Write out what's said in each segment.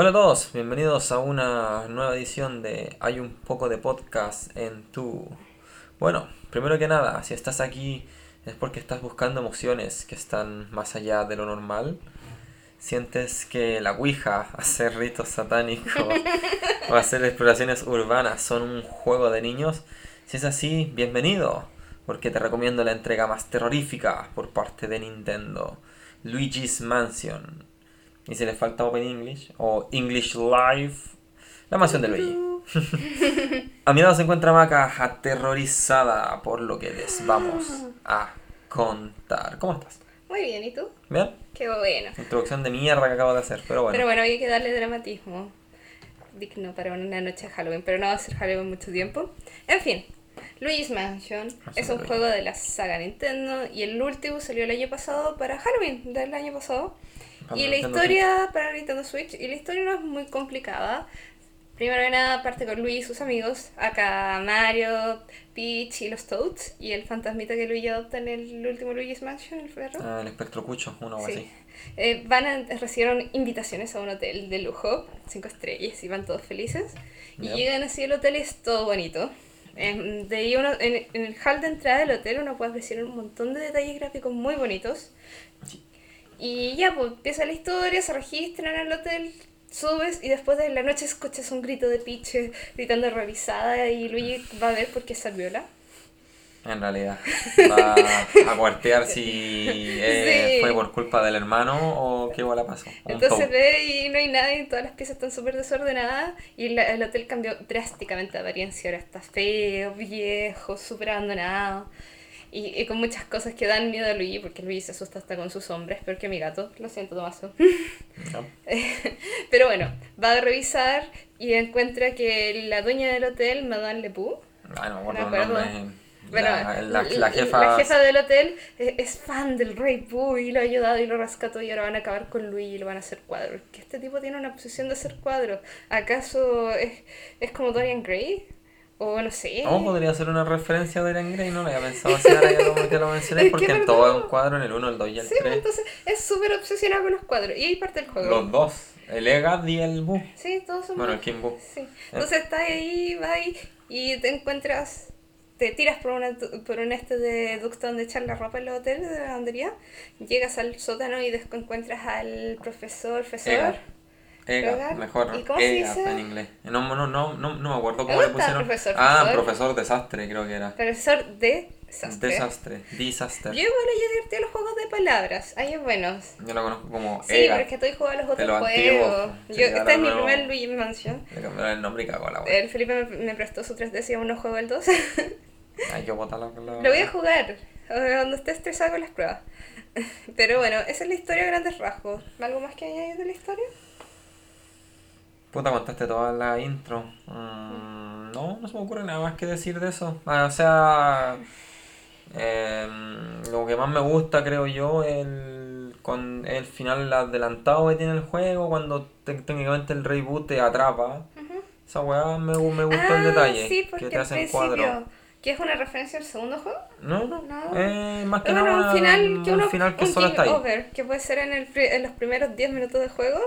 Hola a todos, bienvenidos a una nueva edición de Hay un poco de podcast en tu... Bueno, primero que nada, si estás aquí es porque estás buscando emociones que están más allá de lo normal. Sientes que la Ouija, hacer ritos satánicos o hacer exploraciones urbanas son un juego de niños. Si es así, bienvenido, porque te recomiendo la entrega más terrorífica por parte de Nintendo, Luigi's Mansion y si le falta Open English o English Live, la mansión del Luigi. a mi lado se encuentra Maca aterrorizada por lo que les vamos a contar. ¿Cómo estás? Muy bien, ¿y tú? ¿Bien? Qué bueno. Introducción de mierda que acabo de hacer, pero bueno. Pero bueno, hay que darle dramatismo digno para una noche de Halloween, pero no va a ser Halloween mucho tiempo. En fin, Luigi's Mansion es un juego de la saga Nintendo y el último salió el año pasado para Halloween del año pasado. Y la historia para Nintendo Switch, y la historia no es muy complicada. Primero que nada parte con Luigi y sus amigos, acá Mario, Peach y los Toads, y el fantasmita que Luigi adopta en el último Luigi's Mansion, el perro. Ah, el espectro cucho, uno o así. Eh, van a, recibieron invitaciones a un hotel de lujo, cinco estrellas, y van todos felices. Y llegan así al hotel y es todo bonito. Em, de ahí uno, en, en, el hall de entrada del hotel uno puede apreciar un montón de detalles gráficos muy bonitos. Y ya, pues empieza la historia, se registran el hotel, subes y después de la noche escuchas un grito de Peach gritando revisada y Luigi va a ver por qué es viola. En realidad, va a cuartear si eh, fue por culpa del hermano o qué bola pasó. Entonces ve y no hay nadie, todas las piezas están súper desordenadas y el hotel cambió drásticamente de apariencia. Ahora está feo, viejo, súper abandonado. Y, con muchas cosas que dan miedo a Luigi, porque Luigi se asusta hasta con sus hombres, peor que mi gato. Lo siento, Tomaso. Pero bueno, va a revisar y encuentra que la dueña del hotel, Madame Lepou, ah, no, bueno, la, la, jefa... del hotel es, fan del Rey Pooh y lo ha ayudado y lo rescató y ahora van a acabar con Luigi y lo van a hacer cuadros. Que este tipo tiene una posición de hacer cuadros. ¿Acaso es, es como Dorian Gray? O no sé. ¿Cómo podría ser una referencia de Gray? No lo había pensado así ahora que lo, mencioné, porque en todo es un cuadro, en el 1, el 2 y el 3. Sí, entonces es súper obsesionado con los cuadros. Y ahí parte el juego. Los dos. El Egad y el Bu. Sí, todos son Bueno, el King Bu. Sí. Entonces estás ahí, vas ahí y te encuentras te tiras por, una, por un este de ducto donde echar la ropa en el hotel de la lavandería, llegas al sótano y encuentras al profesor, profesor. Ega, mejor. ¿Y cómo Ega se dice? en inglés. No, no, no, no, no me acuerdo cómo le pusieron. Profesor, ah, profesor desastre, creo que era. Profesor de desastre. Desastre, disaster. Yo igual he divertido los juegos de palabras, ahí es buenos. Yo lo conozco como Sí, pero es que estoy jugando los otros juegos. Yo, este es mi primer Luigi Mansion. Le cambiaron el nombre y cagó la El Felipe me, me, prestó su 3DS y aún no juego el 2. Hay que botarlo la... Lo voy a jugar cuando esté estresado con las pruebas. Pero bueno, esa es la historia a grandes rasgos. ¿Algo más que añadir de la historia? Puta, contaste toda la intro. Mm, no, no se me ocurre nada más que decir de eso. Ah, o sea, em, lo que más me gusta, creo yo, el, con el final adelantado que tiene el juego, cuando técnicamente el reboot te atrapa. Esa weá me, me gustó el ah, detalle. que te hacen cuadro. ¿Que es una referencia al segundo juego? No, no. no. más que nada un final que, uno, final que solo está ahí. Over, que puede ser en, el, en los primeros 10 minutos de juego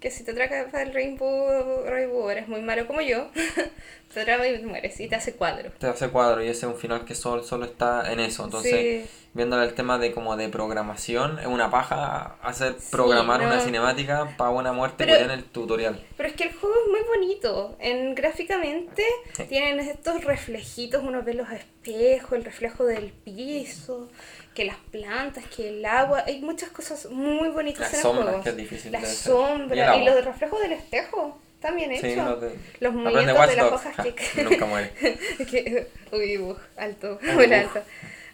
que si te atrapas el Rainbow, Rainbow eres muy malo como yo, te atrapa y mueres y te hace cuadro. Te hace cuadro y ese es un final que solo, solo está en eso. Entonces, viendo el tema de como de programación, es una paja hacer programar una cinemática para una muerte pero, en el tutorial. Pero es que el juego es muy bonito. En gráficamente tienen estos reflejitos, uno ve los espejos, el reflejo del piso que las plantas, que el agua, hay muchas cosas muy bonitas en el juego. Que es difícil la sombra y, los reflejos del espejo. También hecho. los, movimientos de, las hojas que... Nunca muere. uy, alto, muy alto.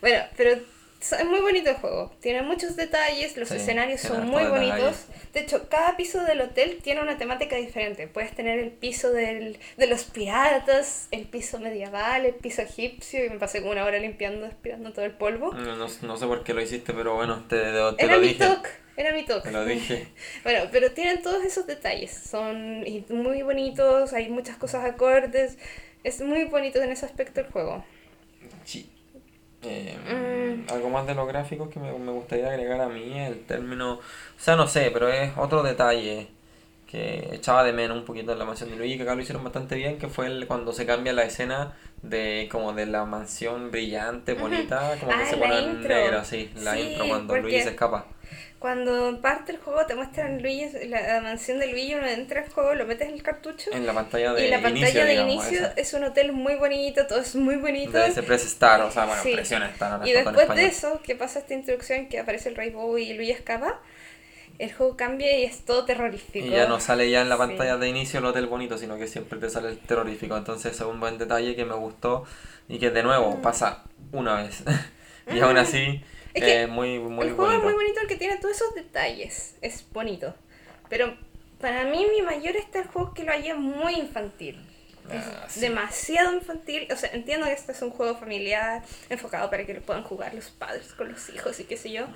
Bueno, pero es muy bonito el juego. Tiene muchos detalles, los escenarios son muy bonitos. De hecho, cada piso del hotel tiene una temática diferente. Puedes tener el piso del, de los piratas, el piso medieval, el piso egipcio. Y me pasé como una hora limpiando, aspirando todo el polvo. No, no, sé por qué lo hiciste, pero bueno, te, te Era lo mi dije. Talk. Era mi toque. Lo dije. bueno, pero tienen todos esos detalles. Son muy bonitos, hay muchas cosas acordes. Es muy bonito en ese aspecto el juego. Sí. Eh, algo más de los gráficos que me, me, gustaría agregar a mí, el término, o sea, no sé, pero es otro detalle que echaba de menos un poquito en la mansión de Luigi, que acá lo hicieron bastante bien, que fue el, cuando se cambia la escena de como de la mansión brillante, bonita, como que Ah, se pone negro, sí, la Sí, intro cuando Luigi se escapa. Cuando parte el juego te muestran Luigi, la, mansión de Luigi, uno entra al juego, lo metes en el cartucho En la pantalla de y la pantalla inicio, de digamos, inicio esa. es un hotel muy bonito, todo es muy bonito. de ese Press Star, o sea, bueno, Sí. presiona Star Y después de eso, que pasa esta introducción que aparece el Rainbow y Luigi escapa, el juego cambia y es todo terrorífico. Y ya no sale ya en la Sí. pantalla de inicio el hotel bonito, sino que siempre te sale el terrorífico. Entonces es un buen detalle que me gustó y que de nuevo pasa una vez. y aún así Mm. Es que eh, muy, muy el juego bonito. es muy bonito el que tiene todos esos detalles. Es bonito. Pero para mí mi mayor está el juego que lo haya muy infantil. Es Ah, sí. demasiado infantil. O sea, entiendo que este es un juego familiar enfocado para que lo puedan jugar los padres con los hijos y qué sé yo.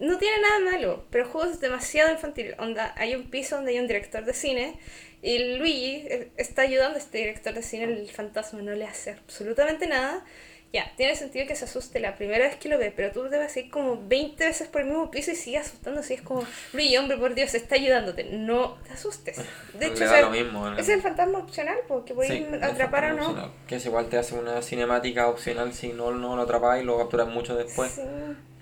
No tiene nada malo, pero el juego es demasiado infantil. Onda, hay un piso donde hay un director de cine y Luigi eh, está ayudando a este director de cine. El fantasma no le hace absolutamente nada. Ya, tiene sentido que se asuste la primera vez que lo ve, pero tú debes ir como 20 veces por el mismo piso y sigue asustándose. Y es como, Luigi, hombre, por Dios, está ayudándote. No te asustes. De hecho, Le o da sea, lo mismo. ¿no? es el fantasma opcional, porque voy Sí, atrapar o no. opcional, Que es igual te hace una cinemática opcional si no, no lo atrapas y lo capturas mucho después. Sí.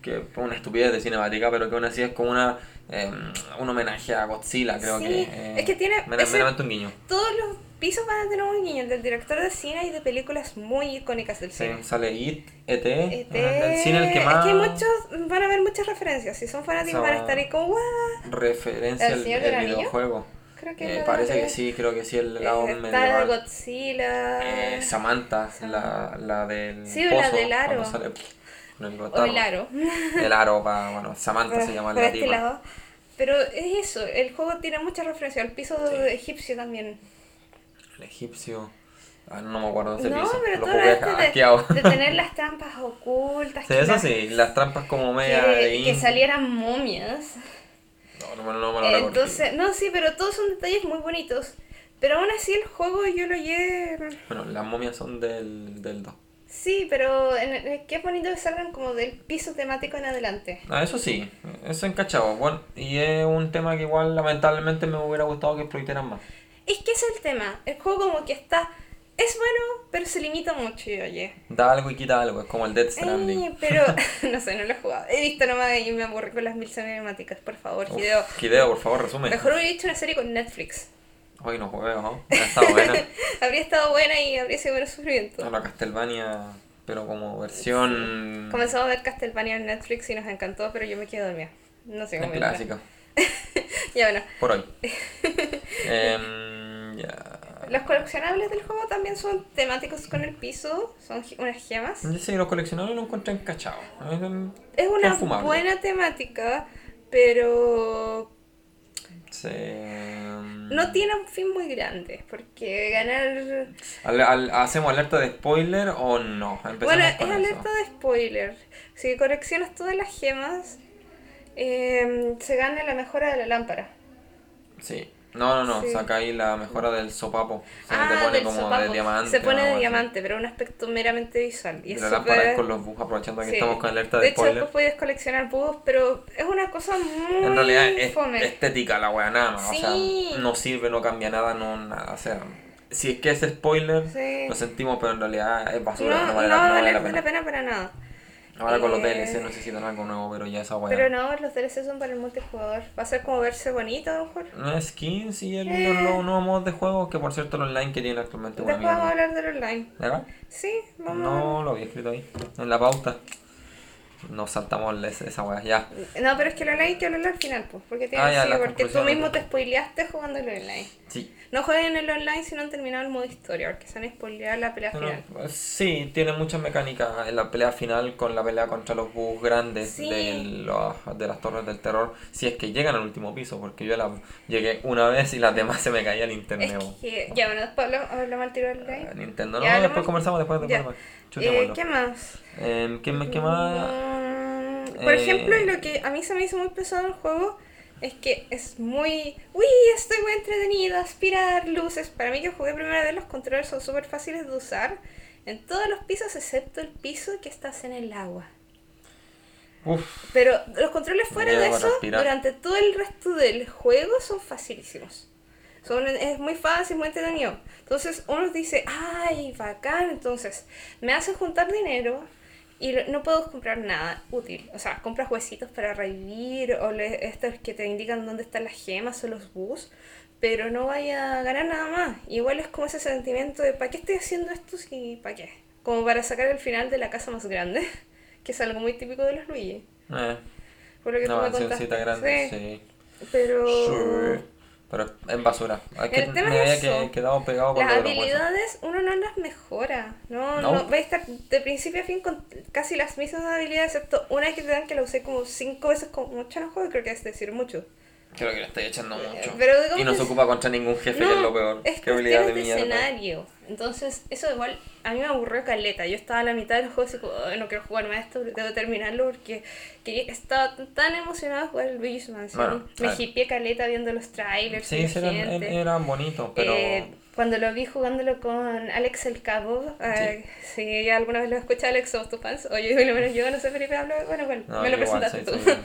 Que es una estupidez de cinemática, pero que aún así es como una, eh, un homenaje a Godzilla, creo Sí, que. eh, es que tiene mera- ese- meramente un guiño. Todos los pisos van a tener un guiño, el del director de cine y de películas muy icónicas del Sí, cine. sale It, ET, ET, el cine el que más Es que muchos, van a haber muchas referencias. Si son fanáticos O sea, van a estar ahí como, referencia ¿El al el videojuego. Creo que Eh, la parece que sí, creo que sí, el lado Está medieval. Godzilla. Eh, Samantha, Sam- la, la del Sí, la pozo, del aro. sale el o el aro. El aro, bueno, Samantha se llama la este tipa. lado. Pero es eso, el juego tiene muchas referencias. El piso Sí. egipcio también. El egipcio. Ah, no me acuerdo de ese No, piso. pero Lo todo jugué esto hackeado. de, de tener las trampas ocultas. Sí, que eso las- sí, las trampas como media de Que, que in- salieran momias. No, no, no me lo. Entonces, no, sí, pero todos son detalles muy bonitos. Pero aún así el juego yo lo llegué... Bueno, las momias son del, del 2. Sí, pero en el- que es bonito que salgan como del piso temático en adelante. Ah, eso sí, eso encachado. Bueno, y es un tema que igual lamentablemente me hubiera gustado que explotaran más. Es que es el tema. El juego como que está... Es bueno, pero se limita mucho, yo oye. Da algo y quita algo, es como el Dead Stranding. Eh, pero no sé, no lo he jugado. He visto nomás y me aburrí con las mil cinemáticas. Por favor, Uf, Hideo. Hideo, por favor, resume. Mejor hubiera hecho una serie con Netflix. Hoy no juego, ¿no? Ha estado buena. habría estado buena y habría sido menos sufrimiento. A la Castlevania, pero como versión. Comenzamos a ver Castlevania en Netflix y nos encantó, pero yo me quedé dormida. No sé Es cómo. clásica. Ya bueno. Por hoy. Em, ya. Los coleccionables del juego también son temáticos con el piso, son unas gemas. Yo sé, los coleccionables lo encontré encachado. Es un- Es una Confumable. buena temática, pero se- no tiene un fin muy grande, porque ganar... Al- al- ¿Hacemos alerta de spoiler o no? Bueno, es eso. alerta de spoiler. Si coleccionas todas las gemas, eh, se gana la mejora de la lámpara. Sí. No, no, no. Sí. Saca ahí la mejora del sopapo. Se te ah, pone del como sopapo. de diamante. Se pone de algo así. diamante, pero un aspecto meramente visual. Y Y la lámpara es con los bugs, aprovechando que Sí. estamos con alerta De de, hecho, spoiler. después puedes coleccionar búhos, pero es una cosa muy En realidad es fome. estética la wea nada más. Sí. O sea, no sirve, no cambia nada, no nada. O sea, si es que es spoiler, lo sentimos, pero en realidad es basura. no, No, no vale, la, no vale vale la la pena. pena para nada. Ahora con los Eh, DLC necesitan algo nuevo, pero ya esa wea. Pero no, los DLC son para el multijugador. Va a ser como verse bonito, a lo mejor. No, skins y el, Eh. los, los nuevos modos de juego, que por cierto el online que tiene actualmente Después vamos a hablar del online. ¿Verdad? Sí, vamos No lo había escrito ahí, en la pauta. Nos saltamos esa, esa wea, ya. No, pero es que el online hay que hablarlo al final, pues. Porque, tiene Ah, ya, sí, porque tú mismo te spoileaste jugando el online. Sí. No jueguen el online si no han terminado el modo historia, porque se van a spoilear la pelea final. pues, sí, tiene muchas mecánicas en la pelea final con la pelea contra los bugs grandes Sí. de, los- de las torres del terror. Si es que llegan al último piso, porque yo la llegué una vez y las demás se me caía el internet. Es que, ya, bueno, después hablamos, hablamos al tiro del online. Ah, Nintendo, no, Ya, hablamos- después conversamos después después. Eh. ¿Qué más? ¿qué, me- qué más? Mm, Por Eh, ejemplo, lo que a mí se me hizo muy pesado el juego es que es muy... ¡Uy! Estoy muy entretenida, aspirar luces. Para mí que jugué primera vez, los controles son súper fáciles de usar en todos los pisos excepto el piso que estás en el agua. Uf, Pero los controles fuera de eso, respirar. durante todo el resto del juego, son facilísimos. Son, es muy fácil, muy entretenido. Entonces uno dice, ay, bacán. Entonces me hacen juntar dinero y no puedo comprar nada útil. O sea, compras huesitos para revivir o le- estos que te indican dónde están las gemas o los bus. Pero no vaya a ganar nada más. Igual es como ese sentimiento de, ¿para qué estoy haciendo esto? si ¿Para qué? Como para sacar el final de la casa más grande. Que es algo muy típico de los Luigi. eh, Por lo que una tú me contaste. grande, Sí, sí. Pero. Pero en basura. Es que El tema me es había quedado pegado con las habilidades uno no las mejora. No, No. no. va a estar de principio a fin con casi las mismas habilidades, excepto una que te dan que la usé como cinco veces como mucho en el juego, creo que es decir mucho. Creo que le estoy echando mucho. pero y no que se ocupa contra ningún jefe, que es lo peor. es Qué habilidad de de mierda. escenario. Entonces, eso igual a mí me aburrió caleta. Yo estaba a la mitad del juego así como, "Ay, no quiero jugar más esto, debo terminarlo porque que estaba tan emocionada de jugar el Luigi's Mansion. Bueno, me hipié caleta viendo los trailers Sí, y sí, eran, bonitos, pero. Eh, cuando lo vi jugándolo con Alex el Cabo, eh, si ya alguna vez lo escucha Alex, somos tus fans, o yo, lo menos yo no sé Felipe hablo, bueno, bueno, No, me lo igual presentaste tú.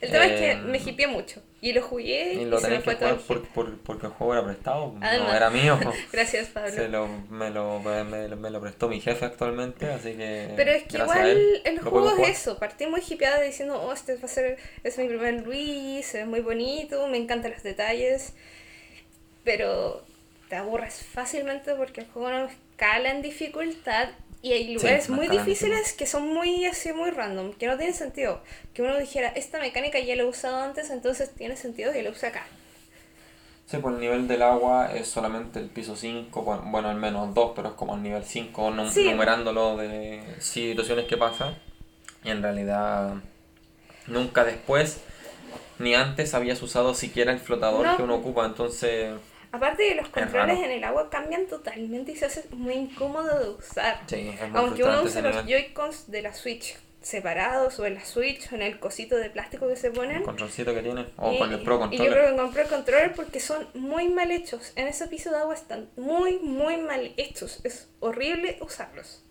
El tema es eh, que me hipié mucho y lo jugué y, Y lo se me fue que todo por, por- porque el juego era prestado, Además. no era mío. Gracias, Pablo. Se lo, me, lo, me, me- me lo prestó mi jefe actualmente, así que. Pero es que igual él el juego es eso. Partí muy hipeada diciendo, oh, este va a ser, es mi primer Luigi, se ve muy bonito, me encantan los detalles. Pero te aburres fácilmente porque el juego no escala en dificultad y hay lugares no muy difíciles que son muy así, muy random, que no tienen sentido. Que uno dijera, esta mecánica ya la he usado antes, entonces tiene sentido que la use acá. Sí, pues el nivel del agua es solamente el piso 5, bueno, bueno, al menos 2, pero es como el nivel 5, num- Sí. numerándolo de situaciones que pasan. Y en realidad, nunca después ni antes habías usado siquiera el flotador No. que uno ocupa, entonces. Aparte de los controles en el agua cambian totalmente y se hace muy incómodo de usar. Sí, es muy Aunque uno use los. Joy-Cons de la Switch separados o en la Switch o en el cosito de plástico que se ponen. El controlcito que tiene, o y- con el Pro y yo Controller. creo que compré el controller porque son muy mal hechos. En ese piso de agua están muy, muy mal hechos. Es horrible usarlos.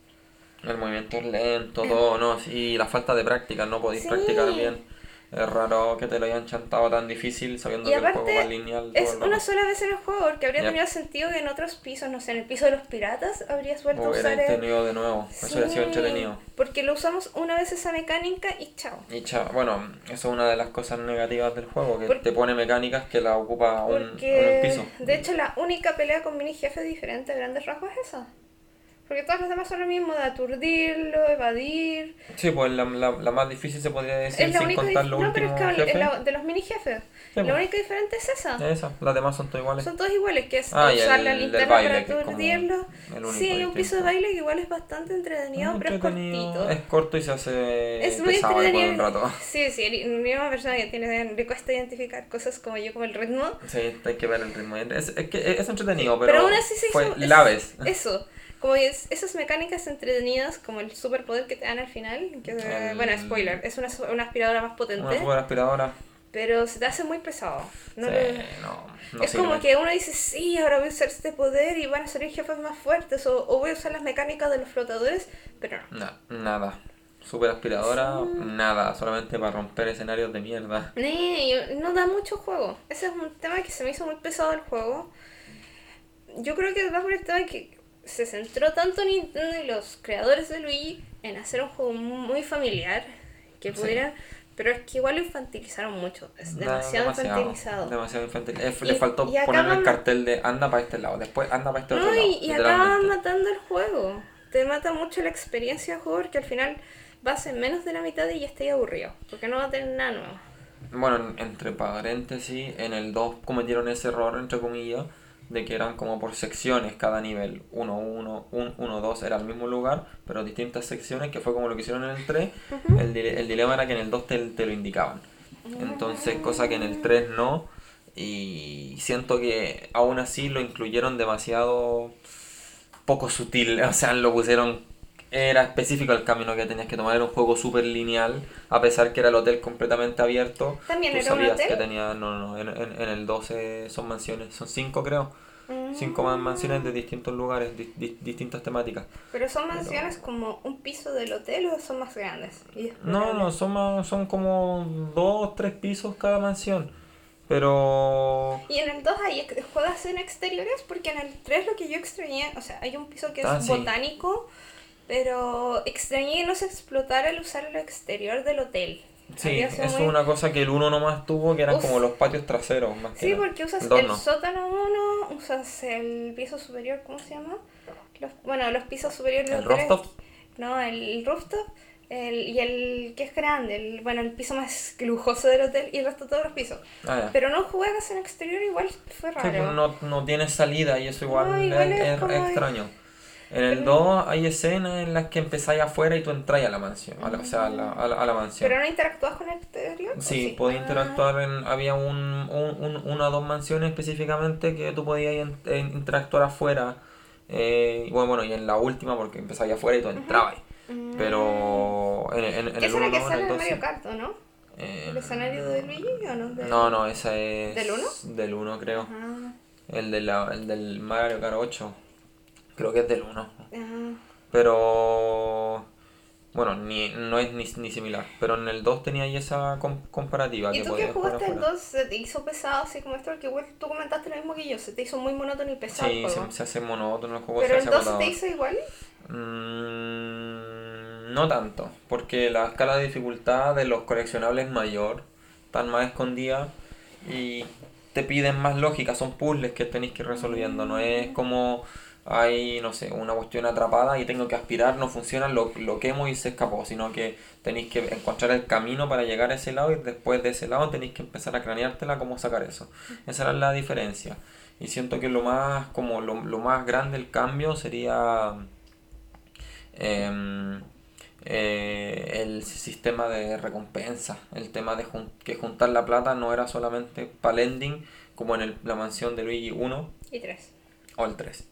El movimiento es lento, todo, ¿no? Y la falta de práctica, no podéis Sí. practicar bien. Es raro que te lo hayan chantado tan difícil sabiendo Y que el juego aparte, va lineal. Es una sola vez en el juego porque habría tenido sentido que en otros pisos, no sé, en el piso de los piratas habrías vuelto a usar el... de nuevo, eso hubiera sido entretenido. Porque lo usamos una vez esa mecánica y chao. Y chao, bueno, eso es una de las cosas negativas del juego, que te pone mecánicas que la ocupa un, un Porque, piso. de hecho, la única pelea con mini jefe diferente a grandes rasgos es esa. Porque todas las demás son lo mismo, de aturdirlo, evadir. Sí, pues la, la, la más difícil se podría decir Es la sin única contar los No, pero es que la- de los mini jefes. Sí, la pues. única diferente es esa. Esa, las demás son todas iguales. Son todos iguales, que es Ah, usar el la linterna baile, para es aturdirlo. Sí, hay un piso de baile que igual es bastante entretenido, Es pero es entretenido, cortito. Es corto y se hace Es muy por un entretenido. rato. Sí, sí, ni una persona que tiene, le cuesta identificar cosas como yo, como el ritmo. Sí, hay que ver el ritmo. Es, es que es entretenido, pero, Pero aún así se fue hizo. es- la vez. Eso. Como es, esas mecánicas entretenidas, como el superpoder que te dan al final, que El- bueno, spoiler, es una, una aspiradora más potente, Una super aspiradora. pero se te hace muy pesado. No sí, lo- no, no es sirve. como que uno dice, sí, ahora voy a usar este poder y van a salir jefes más fuertes, o, o voy a usar las mecánicas de los flotadores, pero no. No, nada. Super aspiradora, nada. Solamente para romper escenarios de mierda. No da mucho juego. Ese es un tema que se me hizo muy pesado el juego. Yo creo que va por el tema de que se centró tanto Nintendo y los creadores de Luigi en hacer un juego muy familiar que Sí. pudieran, pero es que igual lo infantilizaron mucho. Es demasiado, infantilizado. Demasiado infantil. Eh, Y- le faltó y poner el cartel de anda para este lado, después anda para este otro lado. y, acaban matando el juego. Te mata mucho la experiencia de juego porque al final vas en menos de la mitad y ya estás aburrido. Porque no va a tener nada nuevo. Bueno, en- entre paréntesis, en el 2 cometieron ese error, entre comillas, de que eran como por secciones cada nivel. 1, 1, 1, 2 era el mismo lugar, pero distintas secciones, que fue como lo que hicieron en el 3. el, dile- el dilema era que en el 2 te, te lo indicaban. Entonces, cosa que en el 3 no. Y siento que aún así lo incluyeron demasiado poco sutil. O sea, lo pusieron era específico el camino que tenías que tomar, era un juego súper lineal, a pesar que era el hotel completamente abierto. ¿También tú era un sabías hotel? que tenía, no, no, en, en, en el 12 son mansiones, son 5 creo, 5 man- mansiones de distintos lugares, di- di- distintas temáticas. Pero son mansiones como un piso del hotel o son más grandes. No, no, son, más- son como 2, 3 pisos cada mansión, pero... Y en el 2 hay juegas en exteriores porque en el 3 lo que yo extrañé, o sea, hay un piso que es Ah, sí. botánico, pero extrañé que no se explotara el usar el exterior del hotel. Sí, eso es muy- una cosa que el 1 nomás tuvo, que eran Uf. como los patios traseros, más que Sí, nada. porque usas dos el no. sótano 1, usas el piso superior, ¿cómo se llama? Los, bueno, los pisos superiores ¿El rooftop? No, el rooftop el, y el que es grande, el, bueno, el piso más lujoso del hotel y el resto de todos los pisos. Ah. Pero no juegas en exterior, igual fue Sí, raro. pues no, no tiene salida y eso igual, No, igual es, es es como- extraño. En el Pero- 2 hay escenas en las que empezáis afuera y tú entras a la mansión, a la- o sea, a la, a la, a la mansión. ¿Pero no interactúas con el exterior? ¿o Sí, podías Ah. interactuar en... Había un, un, un- una o dos mansiones específicamente que tú podías in- en- interactuar afuera. eh, bueno, bueno, y en la última porque empezáis afuera y tú entrabas. Mm. Pero en, en, en ¿Qué el será 1 que no, en sale el en 2 Mario sí. Kart, no? Eh, ¿El escenario de Luigi o no? De- No, no, esa es... ¿Del uno? Del 1 creo. Ah, El, de la, el del Mario Kart 8. Creo que es del 1. ah. Pero bueno, ni, no es ni, ni similar. Pero en el 2 tenía ahí esa com- comparativa. ¿Y tú que jugar jugaste el afuera. 2 se te hizo pesado así como esto? Porque igual tú comentaste lo mismo que yo, se te hizo muy monótono y pesado el Sí, juego. se, se hace monótono el juego, Pero se el hace 2 se te hizo igual. Mm, no tanto, porque la escala de dificultad de los coleccionables es mayor, están más escondidas y te piden más lógica, son puzzles que tenéis que ir resolviendo, no es como hay, no sé, una cuestión atrapada y tengo que aspirar, no funciona, lo, lo quemo y se escapó, sino que tenéis que encontrar el camino para llegar a ese lado y después de ese lado tenéis que empezar a craneártela cómo sacar eso. Esa era la diferencia. Y siento que lo más, como lo, lo más grande el cambio sería em, eh, el sistema de recompensa, el tema de jun- que juntar la plata no era solamente para el ending, como en el- la mansión de Luigi 1 Y 3. o el 3,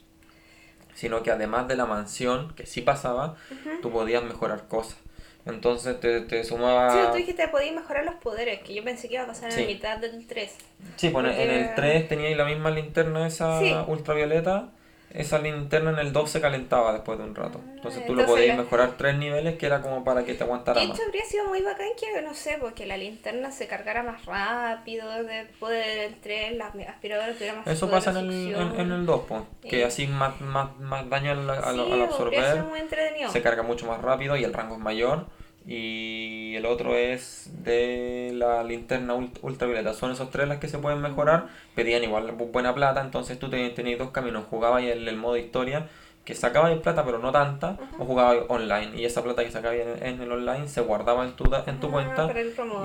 sino que además de la mansión, que sí pasaba, tú podías mejorar cosas. Entonces te, te sumaba... Sí, tú dijiste que podías mejorar los poderes, que yo pensé que iba a pasar en Sí. la mitad del 3. Sí, pues en- en el 3 teníais la misma linterna esa Sí. ultravioleta. Esa linterna en el 2 se calentaba después de un rato. Entonces tú lo podías mejorar tres niveles que era como para que te aguantara De más. habría sido muy bacán que, no sé, porque la linterna se cargara más rápido, después del 3 las aspiradoras tuvieran más Eso poder pasa de en el, en, en el 2, pues, que Sí. así más, más, más daño al, al- Sí, al habría absorber, muy entretenido. se carga mucho más rápido y el rango es mayor. Y el otro es de la linterna ult- ultravioleta. Son esos tres las que se pueden mejorar. Pedían igual bu- buena plata, entonces tú te- tenías dos caminos. Jugabas el, el modo historia, que sacabas plata pero no tanta, o jugabas online. Y esa plata que sacabas en, en el online se guardaba en tu, en tu Ah, cuenta.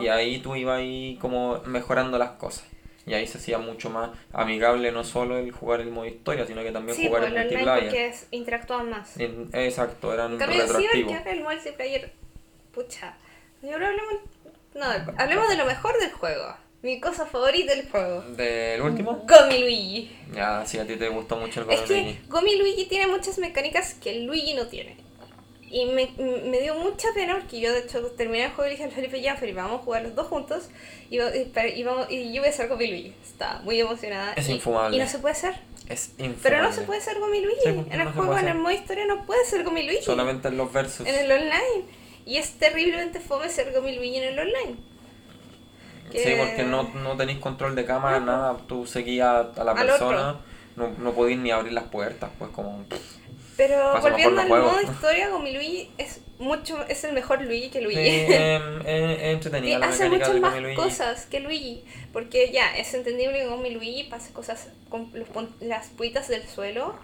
Y ahí tú ibas ahí como mejorando las cosas. Y ahí se hacía mucho más amigable no solo el jugar el modo historia, sino que también Sí, jugar el multiplayer. porque es, interactúan más. En- exacto, eran En cambio, sí, retroactivos. el multiplayer. Pucha. Ahora hablemos. No, hablemos de lo mejor del juego. Mi cosa favorita del juego. ¿Del último? Gomi Luigi. Ya, sí, a ti te gustó mucho el Es Golden que Luigi. Gomi Luigi tiene muchas mecánicas que Luigi no tiene. Y me, me dio mucha pena porque yo de hecho terminé el juego y dije al Felipe, ya Felipe, vamos a jugar los dos juntos y, y, y vamos, y yo voy a ser Gomi Luigi. Estaba muy emocionada. Es y, infumable. Y no se puede ser. Es infumable. Pero no se puede ser Gomi Luigi. Sí, en no el juego, en el modo historia no puede ser Gomi Luigi. Solamente en los versus. En el online. Y es terriblemente fome ser Gomi Luigi en el online. Sí, Que- porque no, no tenéis control de cámara, No. nada. Tú seguías a la persona, no, no podías ni abrir las puertas, pues como... Pero Pasa volviendo al modo historia, Gomi Luigi es mucho es el mejor Luigi que Sí, Luigi. es es Y entretenida la hace muchas de más Luigi. cosas que Luigi. Porque ya, es entendible que Gomi Luigi pase cosas con los las puitas del suelo.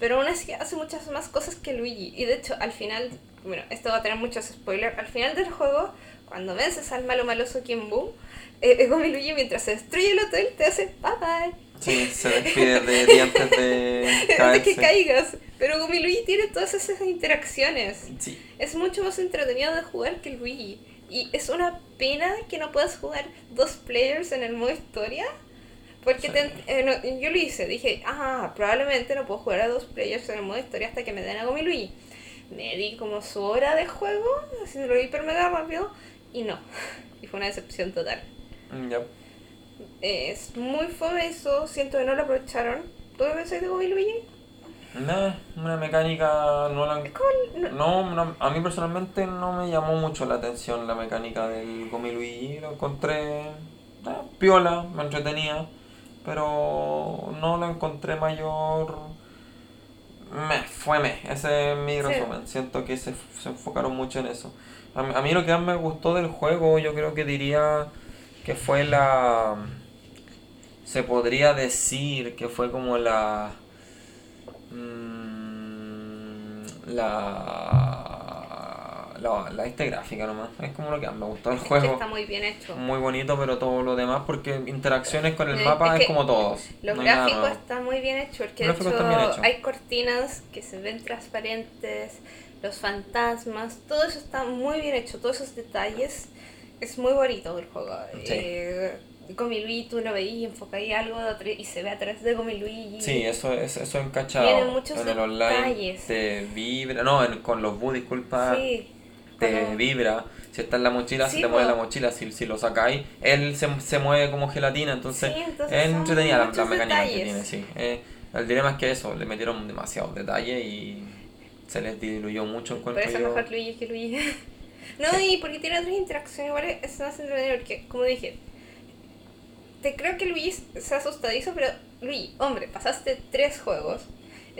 Pero aún así hace muchas más cosas que Luigi. Y de hecho, al final, bueno, esto va a tener muchos spoilers. Al final del juego, cuando vences al malo maloso Kimbu, eh, Gomi Luigi mientras se destruye el hotel te hace bye bye. Sí, se despide de ti antes de Antes que caerse. caigas. Pero Gomi Luigi tiene todas esas interacciones. Sí. Es mucho más entretenido de jugar que Luigi. Y es una pena que no puedas jugar dos players en el modo historia. Porque te- eh, no, yo lo hice, dije, ah, probablemente no puedo jugar a dos players en el modo historia hasta que me den a Gomi Luigi. me di como su hora de juego, así lo hiper mega rápido, y no. Y fue una decepción total. Mm. Es muy fome eso, siento que no lo aprovecharon. ¿Tú qué de Gobi Luigi? Nah, una mecánica no la... No, no, a mí personalmente no me llamó mucho la atención la mecánica del Gomi Luigi. Lo encontré eh, piola, me entretenía, pero no lo encontré mayor. Me, fue me, ese es mi Sí. resumen. Siento que se, se enfocaron mucho en eso. A mí, a mí lo que más me gustó del juego, yo creo que diría que fue la. Se podría decir que fue como la. mm, la. La, la arte gráfica nomás. Es como lo que me gustó del es que juego. está muy bien hecho. Muy bonito, pero todo lo demás, porque interacciones con el mapa es es, que como todos. Los no gráficos están muy bien hechos, porque de Los hecho, bien hechos. hay cortinas que se ven transparentes, los fantasmas, todo eso está muy bien hecho, todos esos detalles. Es muy bonito el juego. Sí. Eh, Gomi Luigi, tú lo veías y enfocáis algo y se ve a través de Gomi Luigi. Sí, eso es eso encachado. Tiene muchos en el online detalles. te vibra, no, en- con los Bu, disculpa, Sí. Te vibra. Si está en la mochila, Sí, si te mueve la mochila, si, si lo sacáis, él se, se mueve como gelatina, entonces, Sí, entonces es entretenida la, mecánica que tiene, sí. Eh, el dilema es que eso, le metieron demasiados detalles y se les diluyó mucho Por eso yo. mejor Luigi que Luigi. no, Sí. y porque tiene otras interacciones iguales, es más entretenido porque, como dije, te creo que Luigi es asustadizo, pero Luigi, hombre, pasaste tres juegos,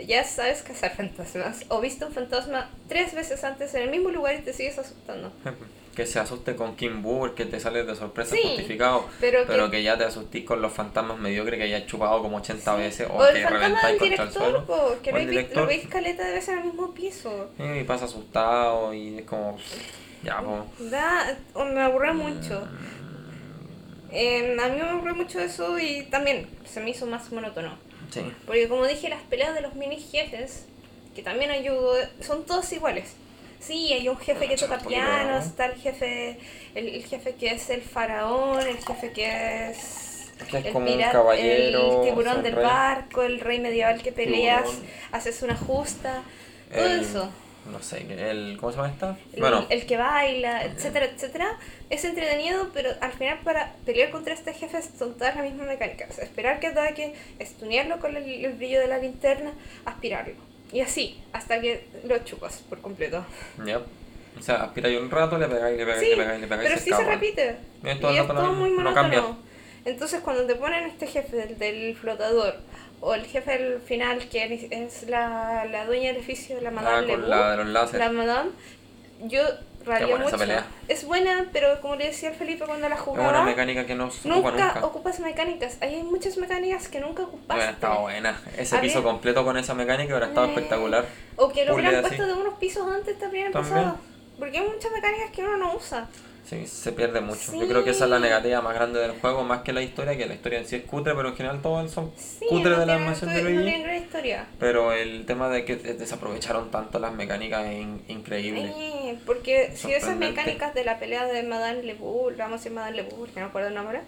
ya sabes cazar fantasmas, o viste un fantasma tres veces antes en el mismo lugar y te sigues asustando. Que se asuste con Kim Boo porque te sales de sorpresa Sí, justificado. Pero, Pero que, que ya te asustís con los fantasmas mediocres que hayas chupado como 80 sí. veces o, que reventáis contra el suelo. po, que O el director. lo veis caleta de veces en el mismo piso. Y pasa asustado y es como. Ya, pues. Da, me aburre mucho. Mm. Eh, a mí me aburre mucho eso y también se me hizo más monótono. Sí. Porque como dije, las peleas de los mini jefes, que también ayudó, son todos iguales. Sí, hay un jefe que Ah, toca un poquito, piano, ¿no? está el jefe, el, el jefe que es el faraón, el jefe que es Que es el como pirata, el tiburón del rey. barco, el rey medieval que peleas, Tiburón. haces una justa, todo eso. No sé, el, ¿cómo se llama esta? El, Bueno, el que baila, etcétera, etcétera, es entretenido, pero al final para pelear contra este jefe son todas las mismas mecánicas. Esperar que ataque, estunearlo con el, el brillo de la linterna, aspirarlo. Y así, hasta que lo chupas por completo. ya. O sea, aspiráis un rato, le pegáis, le pegáis, Sí, le pegáis, le pegáis. pero sí se repite. Es todo y es todo muy no monótono. cambia. Entonces cuando te ponen este jefe del, del flotador, o el jefe del final, que es la, la dueña del edificio, la Ah, Madame con Lebu, la de los. La Madame, yo esa mucho. Es buena, pero como le decía el Felipe cuando la Es jugaba, una mecánica que no se ocupa nunca, nunca. ocupas mecánicas. Ahí hay muchas mecánicas que nunca ocupaste. Hubiera estado buena. Ese piso completo con esa mecánica hubiera estado Eh, espectacular. O que lo hubieran así. puesto de unos pisos antes también También. pasado. Porque hay muchas mecánicas que uno no usa. Sí, se pierde mucho. Sí. Yo creo que esa es la negativa más grande del juego, más que la historia, que la historia en sí es cutre, pero en general todos son Sí, cutres no de la animación no de tiene Luigi. gran historia. Pero el tema de que desaprovecharon tanto las mecánicas es in- increíble. Eh, porque si esas mecánicas de la pelea de Madame Lebu, vamos a decir Madame Lebu, porque no me acuerdo el nombre.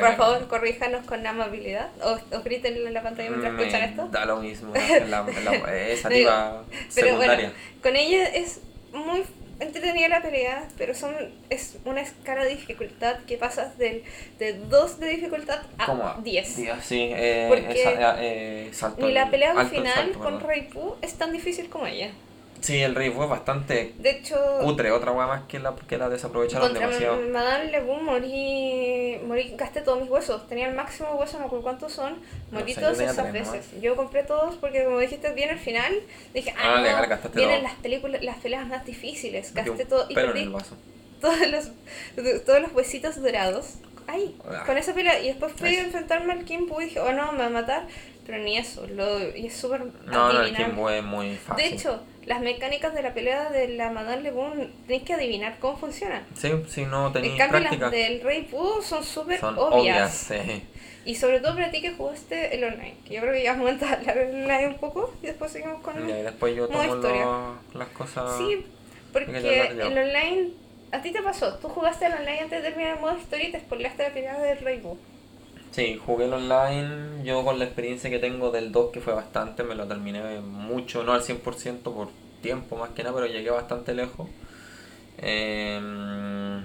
Por favor, corríjanos con amabilidad. O, o griten en la pantalla mientras Me escuchan esto. Da lo mismo. La, la- esa tipa Pero secundaria. bueno, con ella es muy entretenida la pelea, pero son es una escala de dificultad que pasas del, de 2 de dificultad a ¿Cómo? 10. Diez, sí, eh, Porque esa- eh, salto Ni la el- pelea el final salto, con Poo es tan difícil como ella. Sí, el rey fue bastante De hecho, cutre, otra weá más que la, que la desaprovecharon contra demasiado. Madame Lebu morí, morí, gasté todos mis huesos. Tenía el máximo hueso, no acuerdo cuántos son. Morí todas tenía esas tres veces. Yo compré todos porque como dijiste bien al final, dije, ah, Ah, no, legal, vienen todo. las películas, las peleas más difíciles. Gasté todo y perdí todos los, todos los huesitos dorados. Ay, Ah. con esa pelea. Y después fui a enfrentarme al Kimbo y dije, oh no, me va a matar. Pero ni eso. Lo, y es súper No, no, el. Kimbo es muy fácil. De hecho, las mecánicas de la pelea de la Madame Lebon tenéis que adivinar cómo funcionan. Sí, si no En tenéis cambio, práctica. las del Rey Pooh son súper obvias. obvias, sí. Y sobre todo para ti que jugaste el online. Que yo creo que ya vamos a hablar del online un poco y después seguimos con Ya, y después yo tomo lo- las cosas. Sí, porque el online. A ti te pasó, tú jugaste el online antes de terminar el modo historia y te spoileaste la pelea del Rey Pooh. Sí, jugué el online. Yo con la experiencia que tengo del 2, que fue bastante, me lo terminé mucho, no al 100% por tiempo más que nada, pero llegué bastante lejos. Em,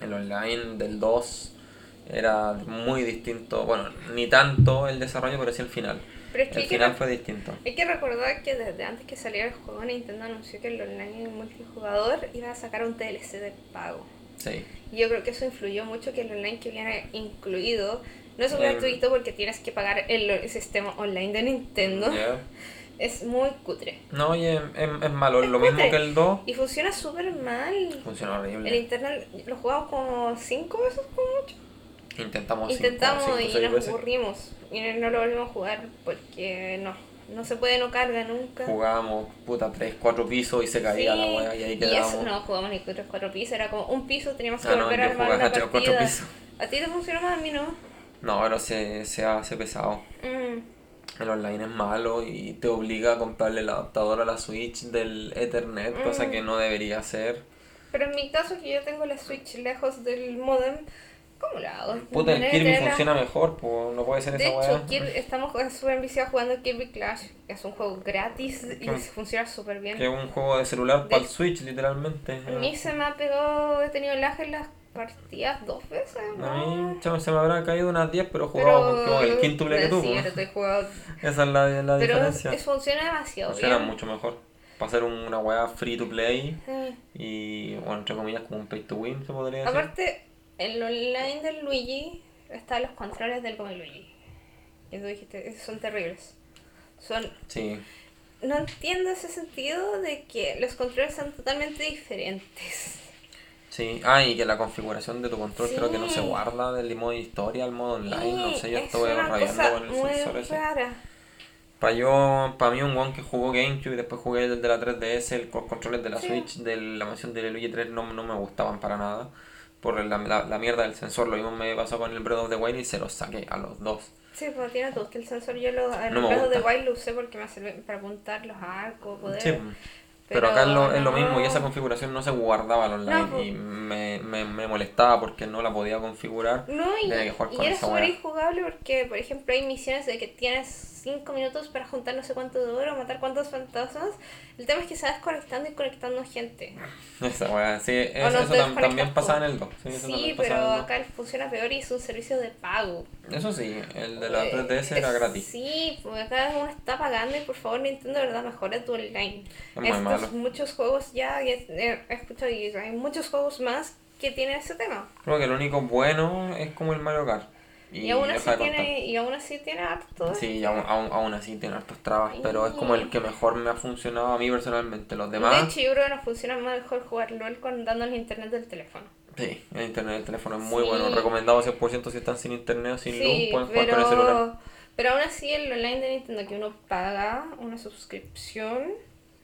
el online del 2 era muy distinto, bueno, ni tanto el desarrollo, pero sí el final. Pero es que el que final fue distinto. Hay que recordar que desde antes que saliera el juego, Nintendo anunció que el online multijugador iba a sacar un DLC de pago. Sí. Yo creo que eso influyó mucho que el online que viene incluido no es Em. gratuito porque tienes que pagar el, el sistema online de Nintendo. Es muy cutre. No, y es, es, es malo, es lo mismo que el 2. Y funciona súper mal. Funciona El horrible. internet lo jugamos como cinco veces como mucho. Intentamos Intentamos cinco, y nos veces. aburrimos. Y no lo volvimos a jugar porque no. No se puede, no carga nunca. Jugábamos, puta, 3, 4 pisos y se caía Sí, la wea y ahí y quedábamos. eso no jugamos ni 3 4 pisos, era como un piso, teníamos que Ah, no, volver yo a armar jugaba la tres cuatro pisos. ¿A ti te funciona más? A mí no. No, pero se, se hace pesado. Mm. El online es malo y te obliga a comprarle el adaptador a la Switch del Ethernet, cosa Mm. que no debería hacer. Pero en mi caso, que yo tengo la Switch lejos del modem, ¿cómo la hago? Puta, el Kirby funciona mejor, pues no puede ser De esa hecho, weá. Kirby- estamos súper viciados jugando Kirby Clash, que es un juego gratis y Mm. funciona súper bien. Que es un juego de celular De- para el Switch, literalmente. A mí se me ha pegado, he tenido lag en las partidas dos veces. A mí chamo, se me habrán caído unas 10, pero jugaba como el quíntuple que tú. Sí, pero jugando. Esa es la, la Pero diferencia. es- funciona demasiado Funciona bien. mucho mejor. Para hacer una weá free to play Sí. y, bueno, entre comillas, como un pay to win, se podría decir. Aparte, el online del Luigi están los controles del Come Luigi. Y tú dijiste, son terribles. Son Sí, no entiendo ese sentido de que los controles son totalmente diferentes. sí. Ah, y que la configuración de tu control creo que no se Sí. guarda del modo historia al modo online. No Y sé, yo es estuve rayando con el sensor ese. Para yo, para mí un one que jugó GameCube y después jugué el de la 3DS, el, los controles de la Sí. Switch, de la mansión de Luigi 3 no, no me gustaban para nada. Por la, la, la mierda del sensor, lo mismo me pasó con el Breath of the Wild y se los saqué a los dos. Sí, pues tiene todo que el sensor yo lo en No el Breath of the. Wild lo usé porque me sirve para apuntar los arcos, poder. Sí, pero, acá es lo, es lo mismo y esa configuración no se guardaba al online No, pues. y me, me, me molestaba porque no la podía configurar. No, y, Tenía que jugar y con era súper injugable porque, por ejemplo, hay misiones de que tienes 5 minutos para juntar no sé cuánto de oro, matar cuántos fantasmas. El tema es que se va desconectando y conectando gente. Esa weá, sí, es- no eso tam- también pasaba en el 2. Sí, Sí, pero acá funciona peor y es un servicio de pago. 2. Eso sí, el de la Eh, 3DS era es- gratis. Sí, porque acá uno está pagando y por favor Nintendo de verdad mejora tu online. Es muy Estos malo. muchos juegos ya, he escuchado y hay muchos juegos más que tienen ese tema. Creo que lo único bueno es como el Mario Kart. Y, aún así de tiene, y aún así tiene harto. Sí, y aún, aún, aún así tiene hartos trabas, pero es como el que mejor me ha funcionado a mí personalmente. Los De demás, hecho, yo creo que nos funciona más mejor jugar LOL con dándonos internet del teléfono. sí, el internet del teléfono es muy Sí. bueno. Recomendado 100% si están sin internet o sin luz, Sí, pueden jugar con el celular. pero, pero aún así el online de Nintendo que uno paga una suscripción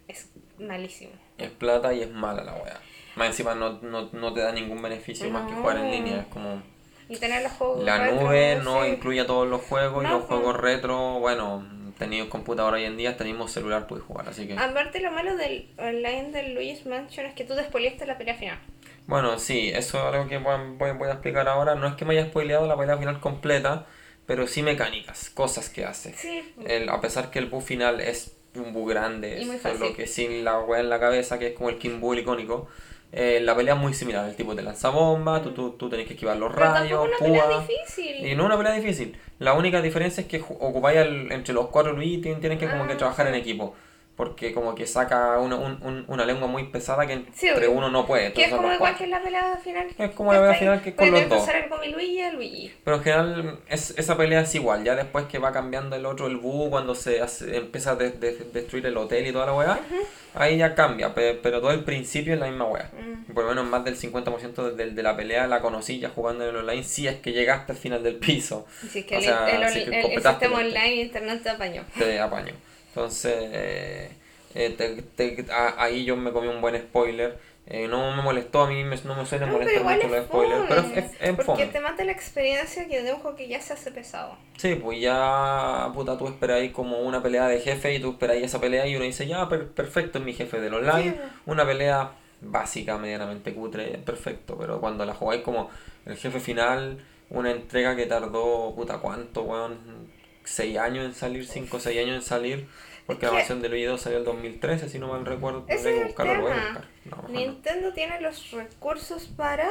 es malísimo. Es plata y es mala la wea. Más encima no, no, no te da ningún beneficio más que jugar en línea. Es como Y tener los juegos la retro, nube no sí. incluye todos los juegos y No, los pues. juegos retro, bueno, tenéis computadora hoy en día, tenéis celular, puedes jugar. Así que, Aparte lo malo del online del Luigi's Mansion es que tú despoliaste la pelea final. bueno, sí, eso es algo que voy, voy- a explicar ahora. No es que me haya spoileado la pelea final completa, pero sí mecánicas, cosas que hace. Sí. El, a pesar que el buff final es un bug grande, Y muy fácil. que sin la wea en la cabeza, que es como el King Boo icónico, eh, la pelea es muy similar. El tipo te lanza bombas, tú, tú, tú tenés que esquivar los Pero rayos, una pelea púas. difícil. Y no es una pelea difícil. La única diferencia es que ocupáis entre los cuatro Luigi tienen, tienen que como que Ah, trabajar en equipo. Porque como que saca una, un- un- una lengua muy pesada que Sí, entre uno no puede. Que es como igual que la pelea final. Es como la pelea final que es con los dos. Gomi Luigi Luigi. Pero en general es, esa pelea es igual, ya después que va cambiando el otro, el Boo, cuando se hace- empieza a de- de- destruir el hotel y toda la weá, ahí ya cambia, pe- pero todo el principio es la misma weá. Mm. Por lo menos más del 50% de, de la pelea la conocí ya jugando en el online, si es que llegaste al final del piso, Así es que O el, sea, el- sí el- que el sistema online internet te apañó. te apaño. Entonces, eh, eh, te- te- a- ahí yo me comí un buen spoiler. Eh, no me molestó, a mí me- no me No, pero molestar mucho los spoilers, pero es, es, es Porque fome. te mata la experiencia que de un juego que ya se hace pesado. Sí, pues ya, puta, tú esperáis como una pelea de jefe y tú esperáis esa pelea y uno dice, ya, per- perfecto, es mi jefe del online. Sí, pues. Una pelea básica, medianamente cutre, perfecto, pero cuando la jugáis como el jefe final, una entrega que tardó, puta, ¿cuánto, weón? 6 años en salir, 5 o 6 años en salir. Porque la versión de Luigi 2 salió en 2013, si no mal recuerdo. Ese que buscarlo, lo voy a buscar. Nintendo tiene los recursos para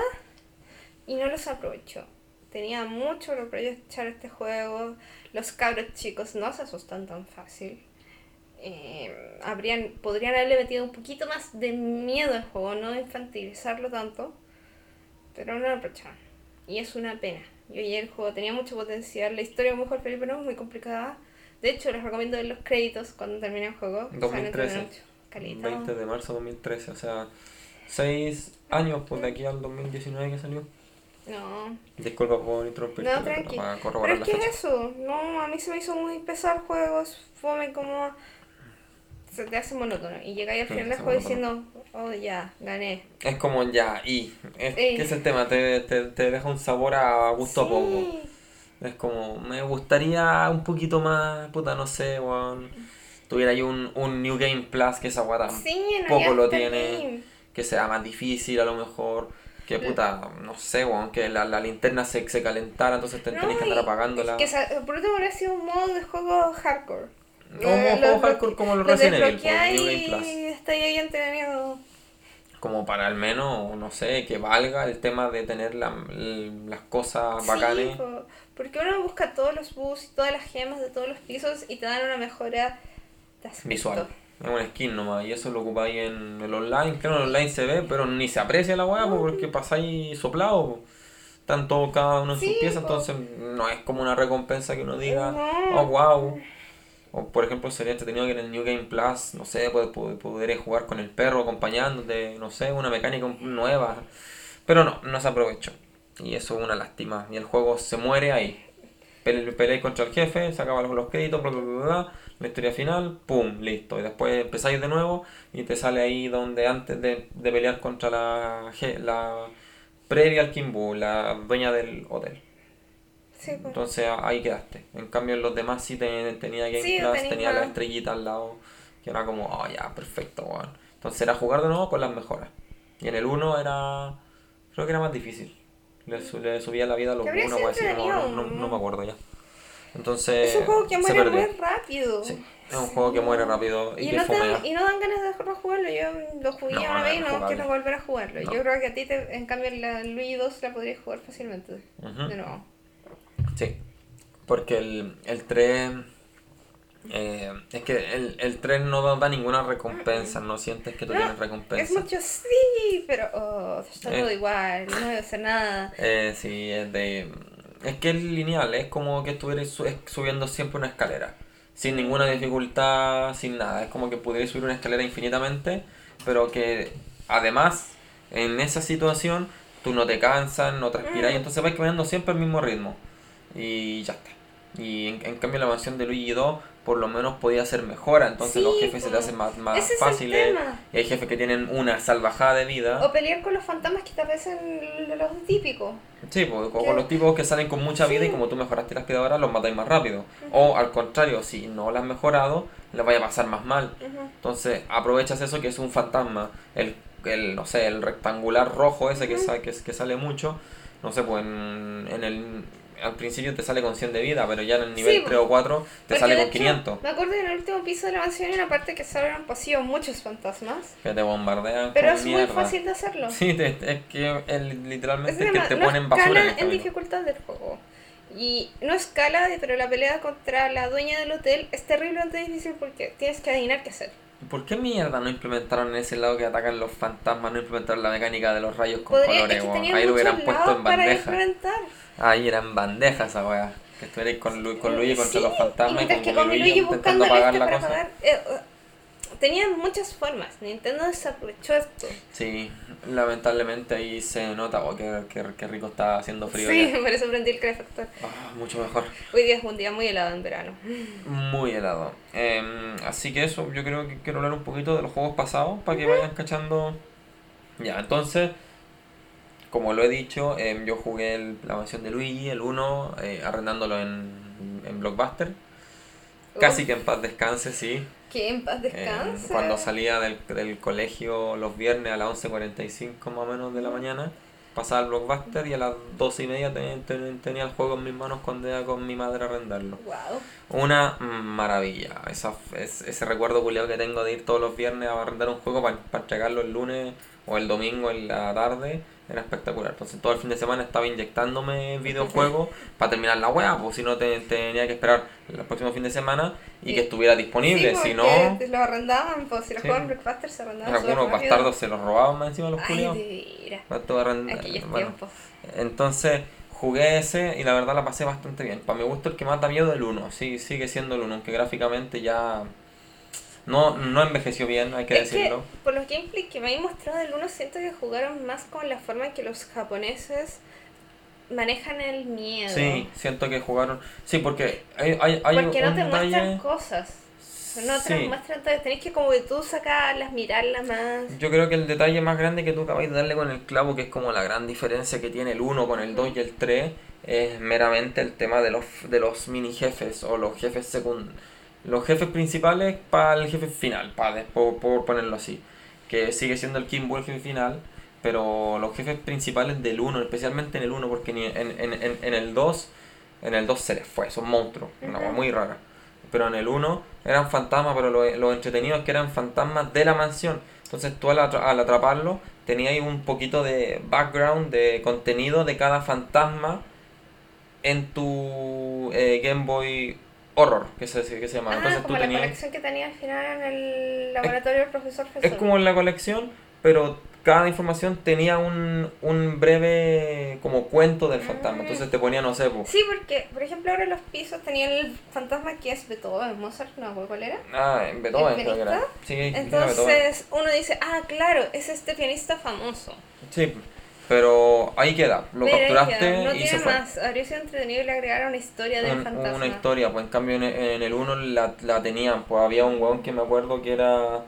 y no los aprovechó. Tenía mucho que aprovechar este juego. Los cabros chicos no se asustan tan fácil. Eh, habrían, podrían haberle metido un poquito más de miedo al juego, no infantilizarlo tanto. Pero no lo aprovecharon. Y es una pena. Yo ayer el juego tenía mucho potencial. La historia, mejor Felipe, no es muy complicada de hecho, les recomiendo ver los créditos cuando termine el juego. 2013. 20 de marzo de 2013, o sea, 6 años pues, de aquí al 2019 que salió. No. Disculpa por interrumpir. No, tranqui. Pero, es que es eso. No, a mí se me hizo muy pesar juegos. Fome como. Se te hace monótono. Y llegáis al final del juego diciendo, oh, ya, gané. Es como ya, y. Es, que es el tema, te, te, te deja un sabor a gusto a poco. Es como, me gustaría un poquito más, puta, no sé, weón. Tuviera ahí un, un New Game Plus que esa weá poco lo tiene. Que sea más difícil a lo mejor. Que puta, no sé, weón, que la, la linterna se, se calentara, entonces te, tenés que andar apagándola. Que por último habría sido un modo de juego hardcore. Como un juego hardcore como los Resident Evil. Está ahí entretenido como para al menos, no sé, que valga el tema de tener la, las cosas bacanes. porque uno busca todos los bus y todas las gemas de todos los pisos y te dan una mejora visual. Es un skin nomás, y eso lo ocupáis en el online. Claro, en el online se ve, pero ni se aprecia la weá, porque pasáis soplado. Están todos cada uno en sus piezas, entonces no es como una recompensa que uno diga, oh wow. O por ejemplo sería entretenido que en el New Game Plus, no sé, poder, jugar con el perro acompañándote, no sé, una mecánica nueva. Pero no, no se aprovechó. Y eso es una lástima. Y el juego se muere ahí. Peleáis contra el jefe, se acaban los créditos, bla, bla, bla, la historia final, pum, listo. Y después empezáis de nuevo y te sale ahí donde antes de, de pelear contra la, la previa al Kimbo, la dueña del hotel. Pues. Entonces ahí quedaste. En cambio en los demás sí tenía Game Plus, tenía la estrellita al lado, que era como, oh ya, perfecto, bueno. Entonces era jugar de nuevo con las mejoras. Y en el 1 era, creo que era más difícil. Le, subía la vida a los 1 o así, no, no, no, me acuerdo ya. Entonces. Es un juego que muere muy rápido. Sí, es un juego que muere rápido y, y no y no dan ganas de jugarlo. Yo lo jugué una vez y no quiero volver a jugarlo. Yo creo que a ti, te, en cambio, la Luigi 2 la podrías jugar fácilmente. De nuevo. Sí, porque el, el 3... Eh, es que el, el 3 no da ninguna recompensa, no sientes que tú tienes recompensa. Es mucho sí, pero oh, está todo eh. igual, no debe hacer nada. Eh, sí, es de... Es que es lineal, es como que estuvieras subiendo siempre una escalera. Sin ninguna dificultad, sin nada. Es como que pudieras subir una escalera infinitamente, pero que además en esa situación tú no te cansas, no transpiras, y mm. entonces vas caminando siempre al mismo ritmo y ya está. Y en, cambio la mansión de Luigi 2 por lo menos podía ser mejora, entonces los jefes se te hacen más, más fáciles. Y hay jefes que tienen una salvajada de vida. O pelear con los fantasmas que te parecen los típicos. Sí, pues, con los tipos que salen con mucha vida y como tú mejoraste la aspiradora los matáis más rápido. O al contrario, si no las has mejorado, les vaya a pasar más mal. Entonces aprovechas eso que es un fantasma. El, el no sé, el rectangular rojo ese que, que, que sale mucho. No sé, pues en, en el al principio te sale con 100 de vida, pero ya en el nivel 3 o 4 te sale con 500. Me acuerdo que en el último piso de la mansión hay una parte que salen pasillo muchos fantasmas. Que te bombardean. Pero es muy fácil de hacerlo. Sí, es que el, literalmente es que te ponen basura. En, en dificultad del juego. Y no escala, pero la pelea contra la dueña del hotel es terriblemente difícil porque tienes que adivinar qué hacer. ¿Por qué mierda no implementaron en ese lado que atacan los fantasmas, no implementaron la mecánica de los rayos con colores? Ahí lo hubieran puesto en bandeja. Ahí eran bandejas esa weá. Que estuvierais con, Lu con Luigi contra los fantasmas y, con, que con Luigi, intentando apagar la cosa. Eh, tenían muchas formas. Nintendo desaprovechó esto. Sí, lamentablemente ahí se nota oh, que, que, rico está haciendo frío. Sí, por eso prendí el calefactor. Ah, mucho mejor. Hoy día es un día muy helado en verano. Muy helado. Em, así que eso, yo creo que quiero hablar un poquito de los juegos pasados para que vayan cachando. Ya, entonces, como lo he dicho, em, yo jugué la mansión de Luigi, el 1, eh, arrendándolo en, en Blockbuster. Casi que en paz descanse, sí. Que en paz descanse. cuando salía del, del, colegio los viernes a las 11.45 más o menos de la mañana, pasaba el blockbuster y a las 12 y media tenía el juego en mis manos cuando iba con mi madre a arrendarlo. Wow. Una maravilla. Esa, ese recuerdo culiado que tengo de ir todos los viernes a arrendar un juego para, para entregarlo el lunes o el domingo en la tarde era espectacular. Entonces todo el fin de semana estaba inyectándome videojuegos para terminar la web, pues si no te, tenía que esperar el próximo fin de semana y que estuviera disponible, si no... lo arrendaban, pues si los sí. jugaban se arrendaban. Algunos bastardos se los robaban más encima los culiados. Bueno, entonces jugué ese y la verdad la pasé bastante bien. Para mi gusto el que más da miedo es el 1, sí, sigue siendo el 1, aunque gráficamente ya no, no envejeció bien, hay que decirlo. por los gameplay que me habéis mostrado del 1, siento que jugaron más con la forma en que los japoneses manejan el miedo. Sí, siento que jugaron. Sí, porque hay, hay, hay Porque no te muestran cosas. No te muestran, entonces tenés que como que tú sacarlas, mirarlas más. Yo creo que el detalle más grande que tú acabáis de darle con el clavo, que es como la gran diferencia que tiene el 1 con el 2 y el 3, es meramente el tema de los, de los mini jefes o los jefes secundarios los jefes principales para el jefe final, para por, por, ponerlo así. Que sigue siendo el Kimbo el jefe final, pero los jefes principales del 1, especialmente en el 1, porque en, en, en, en, el 2, en el 2 se les fue, son monstruos, una cosa muy rara. Pero en el 1 eran fantasmas, pero lo, lo, entretenido es que eran fantasmas de la mansión. Entonces tú al, al atraparlo tenías un poquito de background, de contenido de cada fantasma en tu eh, Game Boy Horror, que se, que se llama. Ah, Entonces como tú la colección que tenía al final en el laboratorio del profesor Jesús. Es como la colección, pero cada información tenía un, un breve como cuento del fantasma. Mm. Entonces te ponía, no sé. Sí, porque, por ejemplo, ahora los pisos tenían el fantasma que es Beethoven, Mozart, no, ¿cuál era? Ah, en Beethoven creo que era. Sí, Entonces uno dice, ah, claro, es este pianista famoso. Sí, pero ahí queda, lo capturaste no y se fue. más. Habría sido entretenido le agregar una historia del fantasma. Una historia, pues en cambio en, el 1 la, la tenían, pues había un weón que me acuerdo que era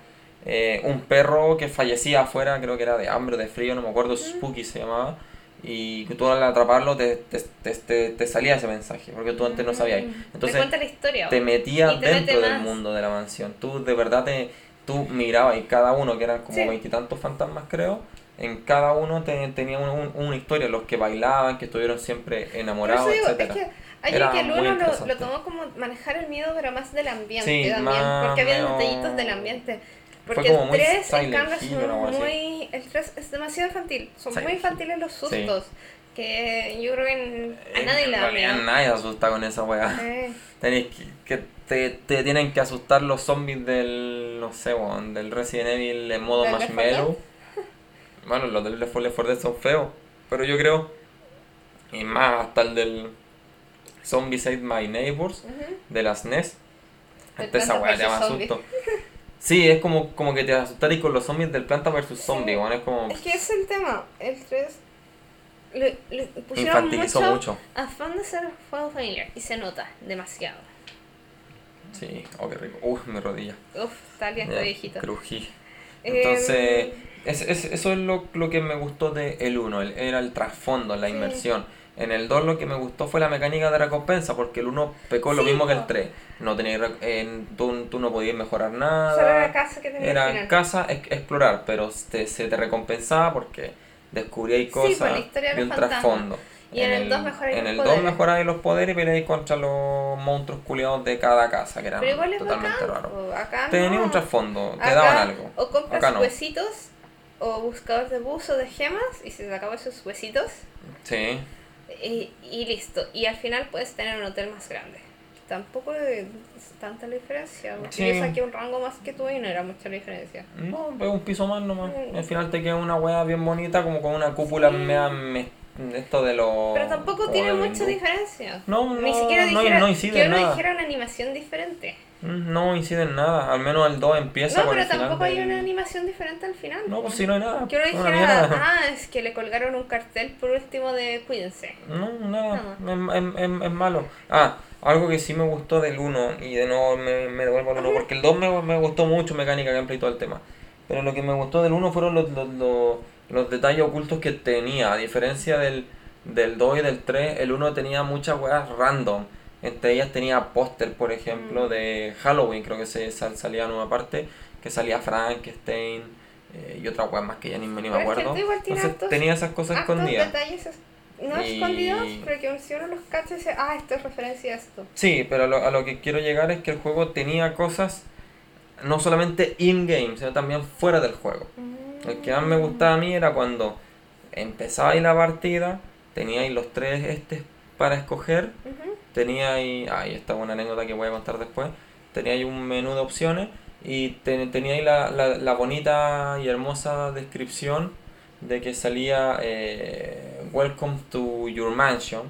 eh, un perro que fallecía afuera, creo que era de hambre, de frío, no me acuerdo, Spooky se llamaba. Y tú al atraparlo te, te, te, te, salía ese mensaje, porque tú antes no sabías. Mm. Entonces te, la historia, te metías dentro del mundo de la mansión. Tú de verdad te, tú mirabas y cada uno, que eran como veintitantos fantasmas creo, en cada uno tenía una historia, los que bailaban, que estuvieron siempre enamorados, digo, Es que hay que el uno lo, lo, tomó como manejar el miedo, pero más del ambiente también, porque había detallitos del ambiente. Porque el 3, en cambio, son muy. El 3 es demasiado infantil. Son muy infantiles los sustos. Que yo creo que a nadie le da miedo. nadie asusta con esa weá. Tenéis que, que te, te, tienen que asustar los zombies del. No sé, del Resident Evil en modo marshmallow. Bueno, los del Left 4 Dead son feos, pero yo creo, y más hasta el del Zombie Save My Neighbors, de las NES, hasta esa weá te da. Sí, es como, como que te asustarías con los zombies del Planta vs Zombie, es como... Es que es el tema, el 3 le, le pusieron mucho, mucho afán de ser juego familiar y se nota demasiado. Sí, oh qué rico. Uf, mi rodilla. Uf, está bien, está viejito. Crují. Entonces, em, es, es, eso es lo, lo, que me gustó de el 1, era el trasfondo, la inmersión. En el 2 lo que me gustó fue la mecánica de recompensa, porque el 1 pecó lo mismo que el 3. No tenía, tú, tú, no podías mejorar nada. Solo era casa que Era casa, explorar, pero te, se te recompensaba porque descubríais cosas y un trasfondo. Y en, el 2 mejoráis En el 2 mejoráis los poderes y peleáis contra los monstruos culiados de cada casa, que eran totalmente raros. Tenía un trasfondo, te daban algo. O compras huesitos o buscador de buzo de gemas y se te acaban esos huesitos. Sí. Y, y, listo. Y al final puedes tener un hotel más grande. Tampoco es tanta la diferencia. Porque yo saqué un rango más que tú y no era mucha la diferencia. No, pues un piso más nomás. Mm. Al final te queda una hueá bien bonita, como con una cúpula sí esto de los... Pero tampoco tiene mucha diferencia. No, Ni siquiera dijera, no, incide en nada. dijera una animación diferente. Mm, no incide en nada, al menos el 2 empieza no, pero tampoco hay una animación diferente al final. No, pues si no hay nada. Que uno dijera, ah, es que le colgaron un cartel por último de cuídense. No, nada, Es, es, es, malo. Ah, algo que sí me gustó del 1 y de nuevo me, me devuelvo al 1, porque el 2 me, me gustó mucho mecánica, gameplay y todo el tema. Pero lo que me gustó del 1 fueron los, los, los los detalles ocultos que tenía. A diferencia del, del 2 y del 3, el 1 tenía muchas weas random. Entre ellas tenía póster, por ejemplo, mm. de Halloween, creo que se salía en una parte, que salía Frankenstein, eh, y otra weá más que ya ni, ni me es que acuerdo. este Entonces tenía esas cosas escondidas. detalles es- no Y- escondidos, pero que si uno los cacha dice, ah, esto es referencia a esto. Sí, pero a lo, a lo que quiero llegar es que el juego tenía cosas no solamente in-game, sino también fuera del juego. El que más me gustaba a mí era cuando empezabais la partida, teníais los tres estes para escoger. Teníais, ahí está una anécdota que voy a contar después, teníais un menú de opciones y te- teníais la, la, la bonita y hermosa descripción de que salía eh, Welcome to your mansion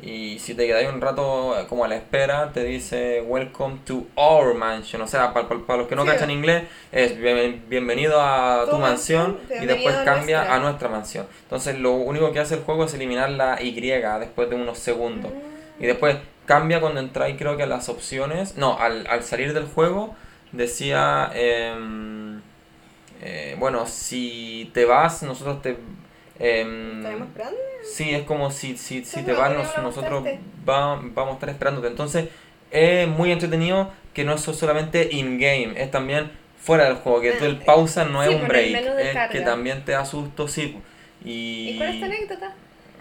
y si te quedáis un rato eh, como a la espera, te dice Welcome to our mansion. O sea, para, los que no Sí. cachan inglés, es bien- bienvenido a tu, Tu mansión, mansión, y después a cambia nuestra. a nuestra mansión. Entonces, lo único que hace el juego es eliminar la Y después de unos segundos. Mm. Y después cambia cuando entráis, creo que a las opciones. No, al, al salir del juego decía. em, eh, bueno, si te vas, nosotros te. em, ¿Estaremos esperando? Sí, es como si, si, si te vas, nos- nosotros va- vamos a estar esperándote. Entonces, es muy entretenido que no es solamente in-game, es también fuera del juego, que Ah, tú el pausa no sí, es un con el break, es que también te da susto, sí. Y, ¿Y cuál es tu anécdota?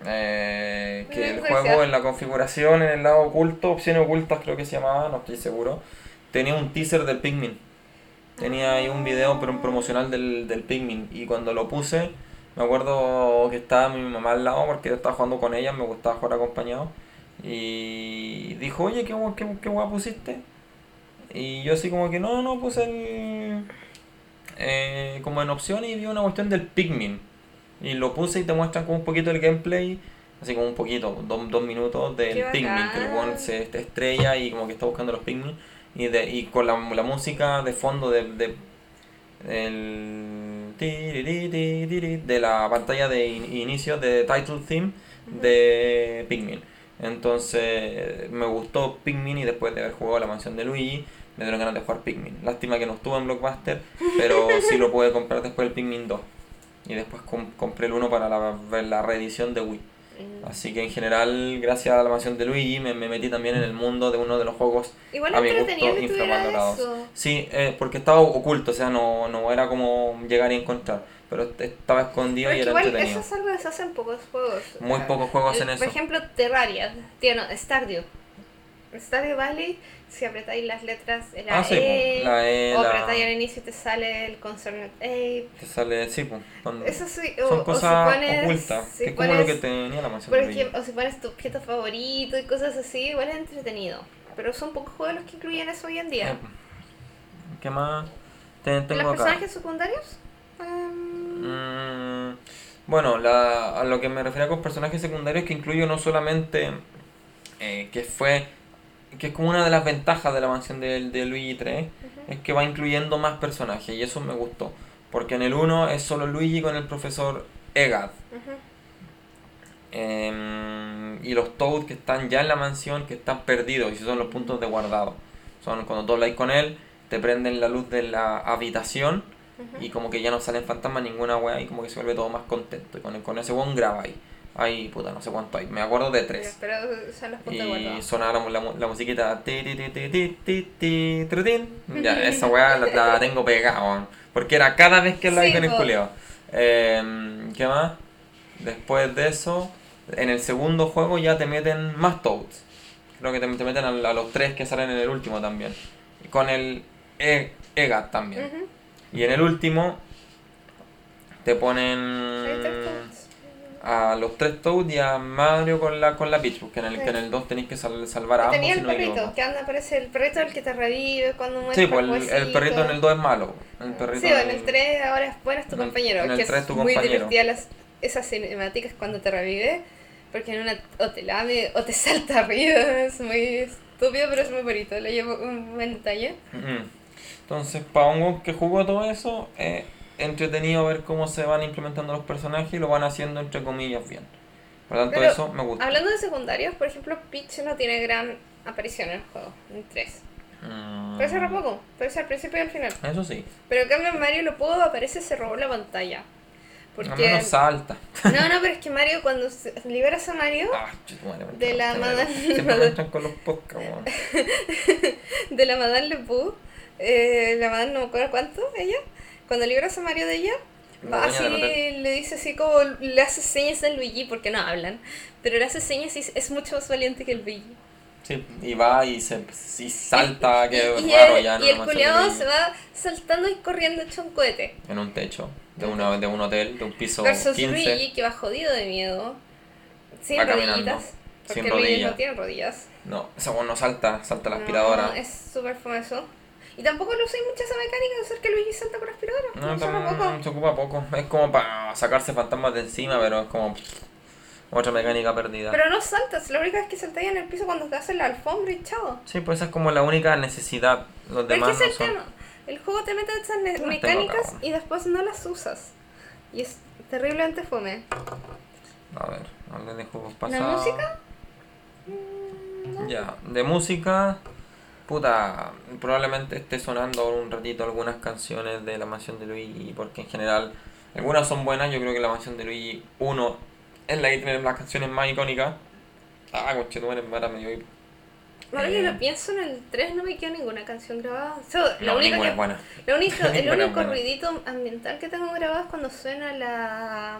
Eh, que el juego en la configuración, en el lado oculto, opciones ocultas creo que se llamaba, no estoy seguro, tenía un teaser del Pikmin. Tenía ahí un video pero un promocional del, del Pikmin y cuando lo puse, me acuerdo que estaba mi mamá al lado porque yo estaba jugando con ella, me gustaba jugar acompañado y dijo, oye, ¿qué, qué, qué guay pusiste? Y yo así como que no, no, puse el... eh, como en opción y vi una cuestión del Pikmin. Y lo puse y te muestran como un poquito el gameplay, así como un poquito, dos, dos minutos del Pikmin, que el weón se estrella y como que está buscando los Pikmin. Y, de, y con la, la música de fondo de, de, el de la pantalla de in- inicio de title theme de Pikmin. Entonces me gustó Pikmin y después de haber jugado la mansión de Luigi me dieron ganas de jugar Pikmin. Lástima que no estuvo en Blockbuster, pero sí lo pude comprar después el Pikmin 2. Y después com- compré el 1 para la, la reedición de Wii. Mm. Así que en general, gracias a la mansión de Luigi, me, me metí también en el mundo de uno de los juegos Igual a mi gusto infravalorados. Sí, eh, porque estaba oculto, o sea, no, no era como llegar y encontrar, pero est- estaba escondido Pero y era igual entretenido. eso es algo que se hace en pocos juegos. Muy Ah, pocos juegos el- eso. Por ejemplo, Terraria, tiene Stardew. Stardew Valley, si apretáis las letras, la Ah, sí, E, la E, o la- apretáis al inicio y te sale el Concerned Ape. Te sale, sí, pues, Eso sí, o, son o cosas si pones, ocultas, si que es como lo que tenía la mansión por ejemplo, o si pones tu objeto favorito y cosas así, igual es entretenido. Pero son pocos juegos los que incluyen eso hoy en día. Eh, ¿Qué más te- tengo ¿Los acá? personajes secundarios? Mm, bueno, la, a lo que me refería con personajes secundarios que incluyo no solamente eh, que fue que es como una de las ventajas de la mansión de, de Luigi 3 es que va incluyendo más personajes y eso me gustó porque en el 1 es solo Luigi con el profesor Egad. Em, y los Toad que están ya en la mansión que están perdidos y esos son los puntos de guardado son cuando tú habláis con él te prenden la luz de la habitación y como que ya no salen fantasmas ninguna wea y como que se vuelve todo más contento. Y con, con ese one grabáis. Hay, puta, no sé cuánto hay. Me acuerdo de tres. Pero son los Y sonaba la, la, la musiquita. Ya, esa weá la, la tengo pegada. Porque era cada vez que hablaba Sí, con el po. culiao. Em, ¿Qué más? Después de eso, en el segundo juego ya te meten más Toads. Creo que te, te meten a, a los tres que salen en el último también. Con el e, Egat también. Y en el último te ponen. A los tres Toads y a Mario con la con la Peach, porque en el, Sí. que en el 2 tenéis que sal- salvar a ambos Tenía el no perrito, equivoco. que anda, aparece el perrito el que te revive cuando muere Sí, pues el, el perrito en el 2 es malo. El perrito Sí, en el 3 ahora es bueno es tu en compañero. en el que 3 es tu muy compañero. divertida las, esas cinemáticas cuando te revive. Porque en una o te lame o te salta arriba. Es muy estúpido, pero es muy bonito. Le llevo un buen detalle. Entonces, para un que jugó todo eso, es entretenido ver cómo se van implementando los personajes y lo van haciendo entre comillas bien. Por lo tanto, Pero, eso me gusta. Hablando de secundarios, por ejemplo, Peach no tiene gran aparición en el juego, en 3. Mm, Parece re poco, parece al principio y al final. Eso sí. Pero en cambio Mario lo puedo, aparece se robó la pantalla. Al Porque... menos salta. No, no, pero es que Mario, cuando se- liberas a Mario, Ah, ¿por De la no? madame- Siempre me entran con los de la Madame Lepu, eh, la Madame no me acuerdo cuánto, ella, cuando libras a Mario de ella, La va así, le dice así como, le hace señas a Luigi porque no hablan, pero le hace señas y es- mucho más valiente que el Luigi. Sí, y va y se y salta, que y, y raro el, ya en y el de se va saltando y corriendo hecho un cohete. en un techo de, una, de un hotel, de un piso Versus 15. Luigi, que va jodido de miedo, sin Va rodillitas, porque sin Luigi rodillas. no tiene rodillas. No, ese weón no salta, salta la No, aspiradora. es súper famoso. Y tampoco lo usé mucho esa mecánica de hacer que Luigi salta la aspiradora. No, No, tam- poco. se ocupa poco. Es como para sacarse fantasmas de encima, pero es como otra mecánica perdida. Pero no saltas, la única vez que saltáis en el piso cuando te hacen la alfombra y chao. Sí, pues esa es como la única necesidad. Los Pero demás es que no es el son. tema. El juego te mete esas mecánicas y después no las usas. Y es terriblemente fome. A ver, hablar de juegos ¿La pasados. música? Ya, de música. Puta, probablemente esté sonando un ratito algunas canciones de la mansión de Luigi, porque en general algunas son buenas. Yo creo que la mansión de Luigi 1 es la que tiene las canciones más icónicas. Ah, conchetumare, me medio hipo. Ahora que lo pienso, en el 3 no me quedó ninguna canción grabada. O sea, la No, única ninguna que- es buena. Lo único, el único ruidito ambiental que tengo grabado es cuando suena la.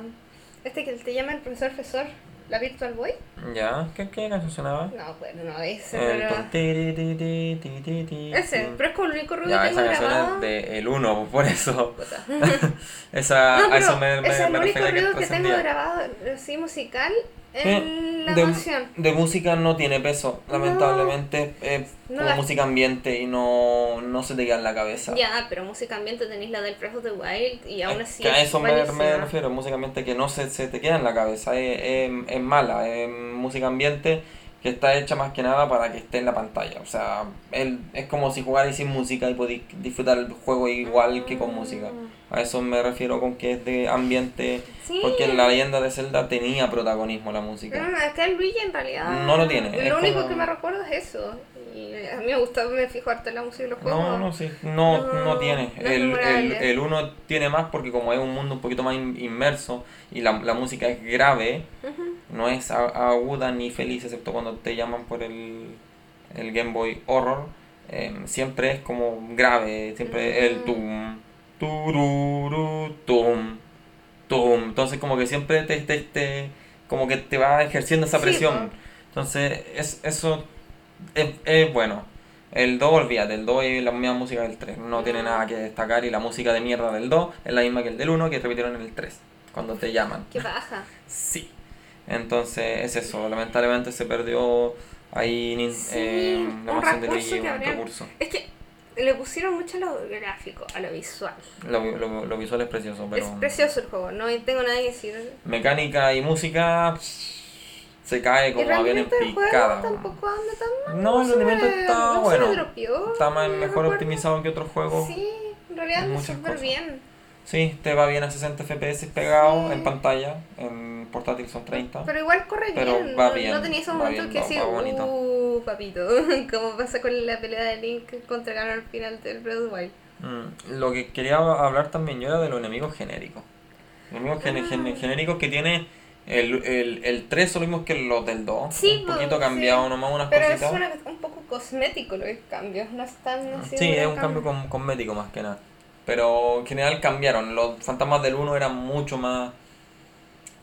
Este que te llama el profesor profesor, la Virtual Boy. ¿Ya? ¿Qué, qué canción sonaba? No, bueno, no, ese. El pero- tiri ti ti ti ti ti. Ese, pero es como el único ruido Ya, que esa tengo canción grabado. es de el 1, por eso. Esa, No, a eso me, me, es el me único que ruido que tengo grabado así musical en Eh, la de, canción. de música no tiene peso, lamentablemente. Es No como música ambiente y no, no se te queda en la cabeza. Ya, pero música ambiente tenéis la del Breath of the Wild y aún Es así que a es eso me, me refiero, música ambiente que no se, se te queda en la cabeza, es, es, es mala, es música ambiente que está hecha más que nada para que esté en la pantalla. O sea, es como si jugarais sin música y podéis disfrutar el juego igual que con música. A eso me refiero con que es de ambiente, Sí. porque en la leyenda de Zelda tenía protagonismo la No, música. no, acá el Luigi en realidad. No lo tiene, es Lo único como- que me recuerdo es eso. Y a mí me gusta, me fijo harto en la música de los juegos. No, no, sí, no, No, no tiene. no es el, el, el uno tiene más porque como es un mundo un poquito más in- inmerso y la, la música es grave, Ujú. no es aguda ni feliz, excepto cuando te llaman por el, el Game Boy Horror, eh, siempre es como grave, siempre el Mm. tum, tururu, tum, tum. Entonces como que siempre te, te, te- como que te va ejerciendo esa presión. Entonces es, eso es, es bueno. El 2, olvídate, el 2 es la misma música del 3, no tiene Mm. nada que destacar y la música de mierda del 2 es la misma que el del 1 que repitieron en el 3, cuando te llaman. Qué baja. Sí. Entonces es eso, lamentablemente se perdió ahí Sí, eh, la un de recurso que un recurso. Es que le pusieron mucho a lo gráfico, a lo visual. Lo, lo- lo visual es precioso, pero Es precioso el juego, no tengo nada que decir. mecánica y música se cae como avión en picada. tampoco anda tan mal. No, el rendimiento está no bueno. Se Está más- me mejor optimizado que otros juegos. Sí, en realidad anda súper bien. Sí, te va bien a 60 FPS pegado Sí. en pantalla, en portátil son 30. Pero igual corre Pero bien. va bien, no tenía esos momentos que decir, uh, papito. Como pasa con la pelea de Link contra Ganon al final del Breath of the Wild. Mm, Lo que quería hablar también yo era de los enemigos genéricos. Enemigos Ah. gene- genéricos que tiene el, el, el 3 son los mismos que los del 2. Sí, un pues, poquito sí. cambiado nomás unas Pero es cositas. una- un poco cosmético los cambios, no están así. Sí, de es un cambio con- cosmético más que nada. Pero en general cambiaron. Los fantasmas del 1 eran mucho más.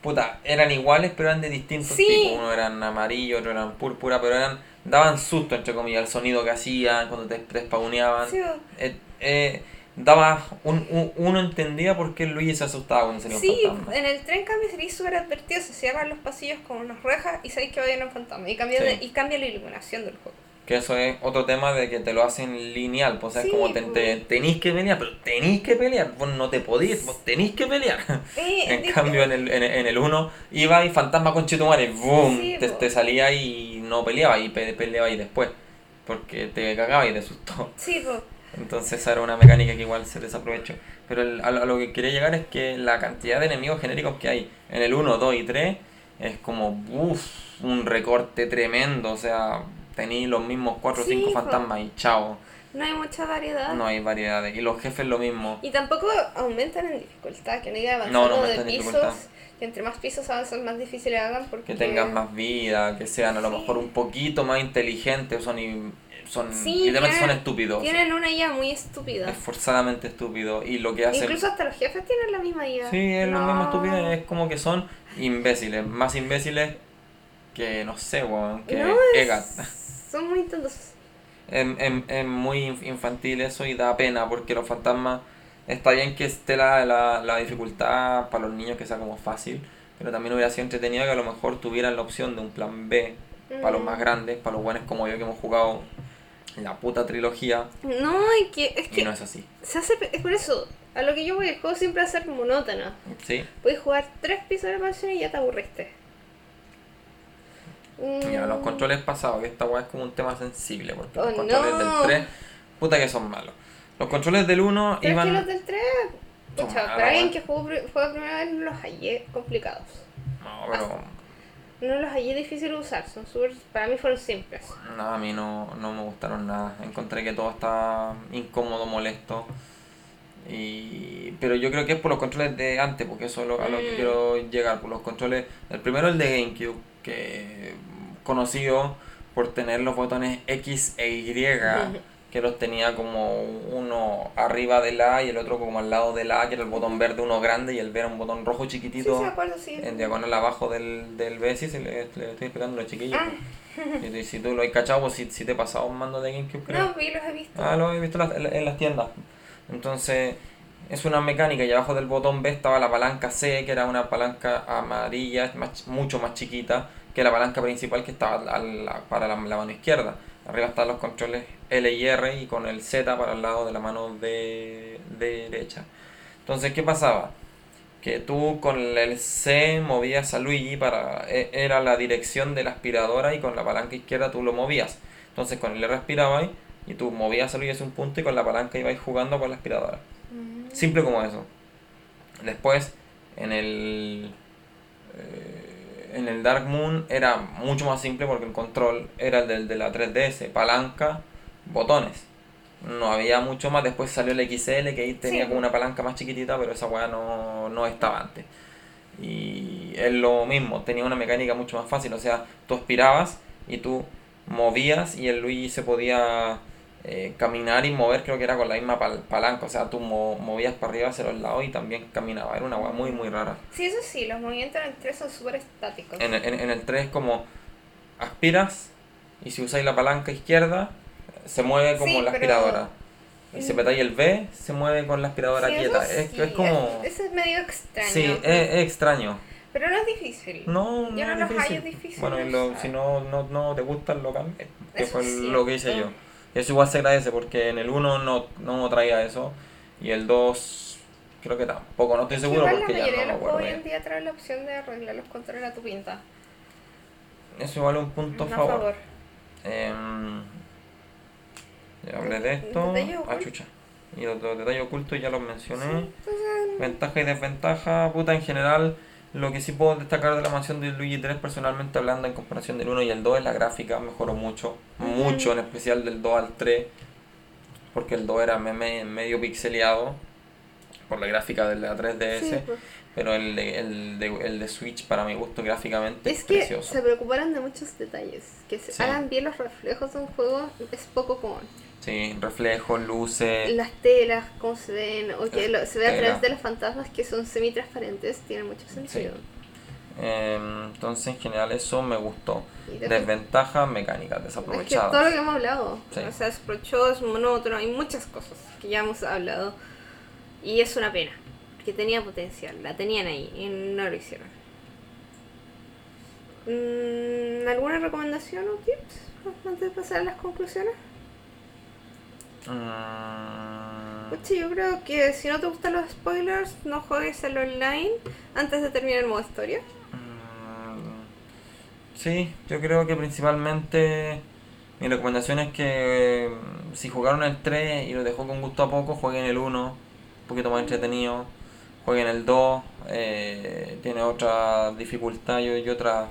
Puta, eran iguales, pero eran de distintos Sí. tipos. Uno eran amarillo, otro eran púrpura, pero eran. daban susto, entre comillas, el sonido que hacían cuando te, te spawneaban. Sí, Eh, eh, daba. Un, un- uno entendía por qué Luigi se asustaba cuando salía un Sí, fantasma. en el tren cambio sería súper advertido, se cierran los pasillos con unas rejas y sabéis que va a ir un fantasma. Y cambia, Sí. de- y cambia la iluminación del juego. Que eso es otro tema de que te lo hacen lineal. Pues es como te, te- pues. tenéis que pelear, pero tenéis que pelear. Vos no te podís, vos tenéis que pelear. En cambio, en el, en, en el 1 iba y fantasma con chetumare, boom, Sí, te, salía y no peleaba y pe- peleaba y después. Porque te cagaba y te asustó. Sí, pues. Entonces esa era una mecánica que igual se desaprovechó. Pero el- a, lo, que quería llegar es que la cantidad de enemigos genéricos que hay en el 1, 2 y 3 es como uff, un recorte tremendo. O sea, tenéis los mismos 4 o Sí, 5 po. fantasmas y chao. No hay mucha variedad. No hay variedades. Y los jefes lo mismo. Y tampoco aumentan en dificultad, que no diga No, avanzando no de aumentan en pisos. Que entre más pisos avanzan, más difícil hagan porque... Que tengan más vida, que sean a lo Sí. mejor un poquito más inteligentes. Son, y, son, Sí, literalmente son estúpidos. Tienen una IA muy estúpida. Esforzadamente estúpidos. Y lo que hacen. Incluso hasta los jefes tienen la misma IA. Sí, es lo No. mismo estúpido, es como que son imbéciles, más imbéciles que, no sé, weón, que No, es- Egat. Son muy tontos. Es, es- es muy inf- infantil eso y da pena porque los fantasmas, está bien que esté la, la, la dificultad para los niños que sea como fácil, pero también hubiera sido entretenido que a lo mejor tuvieran la opción de un plan B para los más grandes, para los buenos como yo que hemos jugado la puta trilogía No, y que es y que no es así. se hace... Es por eso, a lo que yo voy, el juego siempre va a ser monótono. ¿Sí? Puedes jugar tres pisos de la mansión y ya te aburriste. Mira, los Mm. controles pasados, que esta weá es como un tema sensible, porque Oh, los controles no. del 3, puta que son malos. Los controles del 1 Pero es que iban... los del 3, Son pucha, malos, para alguien que jugó, juega primera vez no los hallé complicados. No, pero... No los hallé difíciles de usar, son súper, para mí fueron simples. No, a mí no, no me gustaron nada. Encontré que todo estaba incómodo, molesto. Y... Pero yo creo que es por los controles de antes, porque eso es lo- a lo que Mm. quiero llegar. Por los controles... El primero el de GameCube, que conocido por tener los botones X e Y, que los tenía como uno arriba del A y el otro como al lado del A, que era el botón verde, uno grande, y el B era un botón rojo Sí, sí, chiquitito me acuerdo, sí. en diagonal abajo del, del B, sí, se le, le estoy explicando a los chiquillos. Ah. pues. Y, si tú lo has cachado, pues si, si te he pasado un mando de GameCube, creo. No, vi, los he visto. Ah, lo he visto en las, en las tiendas. Entonces, es una mecánica y abajo del botón B estaba la palanca C, que era una palanca amarilla, mucho más chiquita que la palanca principal que estaba para la, mano izquierda. Arriba están los controles L y R y con el Z para el lado de la mano de, de derecha. Entonces, ¿qué pasaba? Que tú con el C movías a Luigi para... e- Era la dirección de la aspiradora y con la palanca izquierda tú lo movías. Entonces con el R aspirabas y tú movías a Luigi hacia un punto y con la palanca ibas jugando con la aspiradora. Simple como eso. Después, en el. eh, en el Dark Moon era mucho más simple porque el control era el del de la 3DS, palanca, botones. No había mucho más. Después salió el XL que ahí tenía Sí. como una palanca más chiquitita, pero esa weá no, no estaba antes. Y es lo mismo, tenía una mecánica mucho más fácil. O sea, tú aspirabas y tú movías y el Luigi se podía eh, caminar y mover, creo que era con la misma pal- palanca. O sea, tú mo- movías para arriba hacia los lados y también caminaba. Era una weá muy, muy rara. Sí, eso sí, los movimientos en el 3 son súper estáticos. En, el- en, en el 3 como aspiras y si usáis la palanca izquierda se mueve como Sí, la pero- aspiradora. Y si apretáis el B se mueve con la aspiradora Sí, quieta. Es, sí, es como... es- Eso es medio extraño. Sí, es, es extraño. Pero no es difícil. No, no, Yo no es los difícil. difíciles Bueno, lo- si no, no, no te gustan, lo cambies. Que fue es lo que hice yo. Eso igual se agradece porque en el 1 no, no traía eso. Y el 2 creo que tampoco. No estoy Es seguro porque la ya mayoría no me de los juegos hoy en día trae la opción de arreglar los controles a tu pinta. Eso igual es un punto No, a favor. favor. Em, ya hablé de esto. Ah, chucha. Y los, los detalles ocultos ya los mencioné. Entonces, Ventaja y desventaja, puta, en general, lo que sí puedo destacar de la mansión de Luigi 3 personalmente hablando en comparación del 1 y el 2 es la gráfica, mejoró mucho, mucho, en especial del 2 al 3, porque el 2 era me- me- medio pixeleado por la gráfica de la 3DS, sí, pues. Pero el de, el, de, el de Switch para mi gusto gráficamente es, Es que precioso. se preocuparon de muchos detalles. Que se Sí. hagan bien los reflejos de un juego es poco común. Sí, reflejos, luces, Las telas, cómo se ven, o que lo- se ve a través de los fantasmas que son semitransparentes, tiene mucho sentido. em, entonces en general eso me gustó. Y de- Desventaja, mecánicas Es que desaprovechadas. todo lo que hemos hablado, Sí. o sea, es procho, es monótono, hay muchas cosas que ya hemos hablado. Y es una pena, que tenía potencial, la tenían ahí y no lo hicieron. Mm, ¿Alguna recomendación o tips antes de pasar a las conclusiones? Pucha, yo creo que si no te gustan los spoilers, no juegues el online antes de terminar el modo historia. Mm, Sí, yo creo que principalmente mi recomendación es que mm, si jugaron el 3 y lo dejó con gusto a poco, jueguen el 1, un poquito más entretenido, jueguen el 2, eh, tiene otra dificultad y, y otra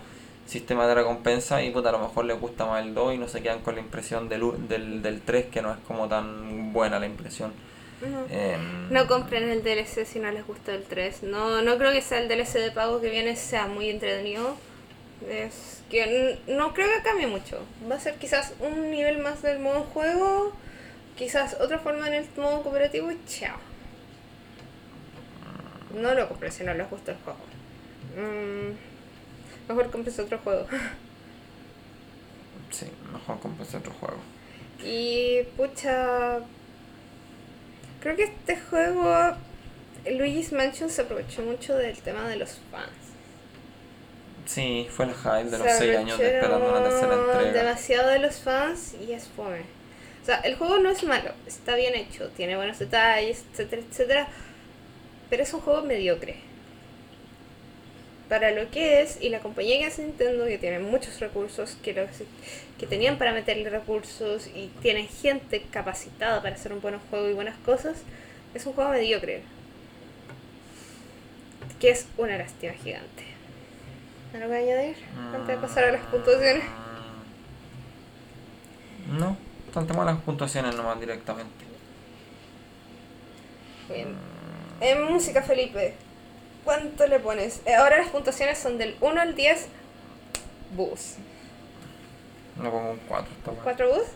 sistema de recompensa y puta, a lo mejor les gusta más el 2 y no se quedan con la impresión del, del, del 3 que no es como tan buena la impresión. Ujú. Em, No compren el DLC si no les gusta el 3. No, no creo que sea el DLC de pago que viene sea muy entretenido. Es que no creo que cambie mucho. Va a ser quizás un nivel más del modo juego, quizás otra forma en el modo cooperativo y chao. No lo compren si no les gusta el juego. Mm, mejor compres otro juego. Sí, mejor compres otro juego. Y pucha. Creo que este juego. Luigi's Mansion se aprovechó mucho del tema de los fans. Sí, fue el hype de los Se 6 años de esperando una tercera entrega. demasiado de los fans y es fome. O sea, el juego no es malo, está bien hecho, tiene buenos detalles, etcétera, etcétera. Pero es un juego mediocre. Para lo que es, y la compañía que hace Nintendo, que tiene muchos recursos, que, lo- que tenían para meterle recursos y tienen gente capacitada para hacer un buen juego y buenas cosas, es un juego mediocre. Que es una lástima gigante. ¿Algo que añadir? Antes de pasar a las puntuaciones. Mm, No, saltemos a las puntuaciones nomás directamente. Bien. En música, Felipe, ¿cuánto le pones? Eh, Ahora las puntuaciones son del 1 al 10. Bus. Le pongo un 4 esta weá. ¿4 bus?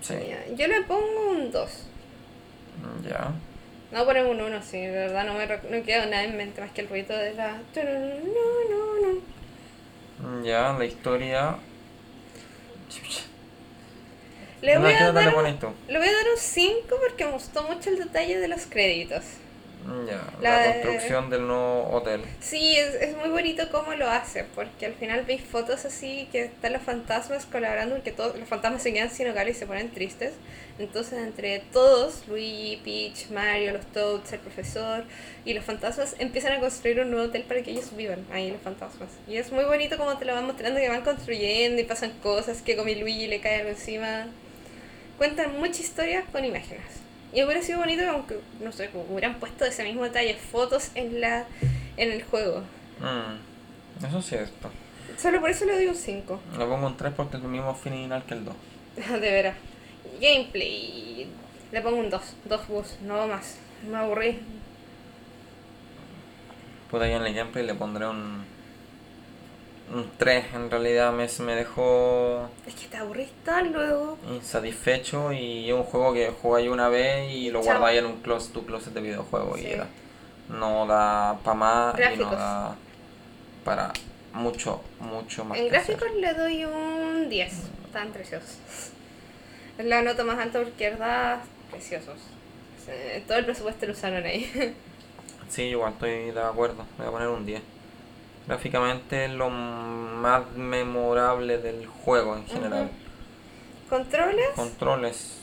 Sí, Ya, Yo le pongo un 2. ya. No poner un 1, sí, de verdad no me no queda nada en mente más que el ruido de la. No, no, no. Ya, la historia. Le voy, ¿qué a dar un, le voy a dar un 5 porque me gustó mucho el detalle de los créditos. Ya, La la, de- construcción del nuevo hotel. Sí, es, es muy bonito cómo lo hace, porque al final veis fotos así que están los fantasmas colaborando, porque todos los fantasmas se quedan sin hogar y se ponen tristes. Entonces, entre todos, Luigi, Peach, Mario, los Toads, el profesor y los fantasmas empiezan a construir un nuevo hotel para que ellos vivan ahí, los fantasmas. Y es muy bonito como te lo van mostrando, que van construyendo y pasan cosas, que con mi Luigi le cae algo encima. Cuentan mucha historia con imágenes. Y hubiera sido bonito que, aunque, no sé, como hubieran puesto ese mismo detalle, fotos en la en el juego. Mm, eso es cierto. Solo por eso le doy un 5. Le pongo un 3 porque es el mismo final que el 2. De veras. Gameplay. Le pongo un 2. Dos bus, no más. Me aburrí. Puta, yo en el gameplay le pondré un. Un 3. En realidad me, me dejó Es que te aburrís tan luego. insatisfecho y es un juego que jugáis una vez y lo Chao. guardáis en un closet, tu closet de videojuegos Sí. y era. No da para más y no da para mucho, mucho más. En hacer. gráficos le doy un 10. Están preciosos. Es la nota más alta porque verdad, preciosos. Todo el presupuesto lo usaron ahí. Sí, igual estoy de acuerdo. Voy a poner un 10. Gráficamente es lo más memorable del juego en general. Controles. Controles.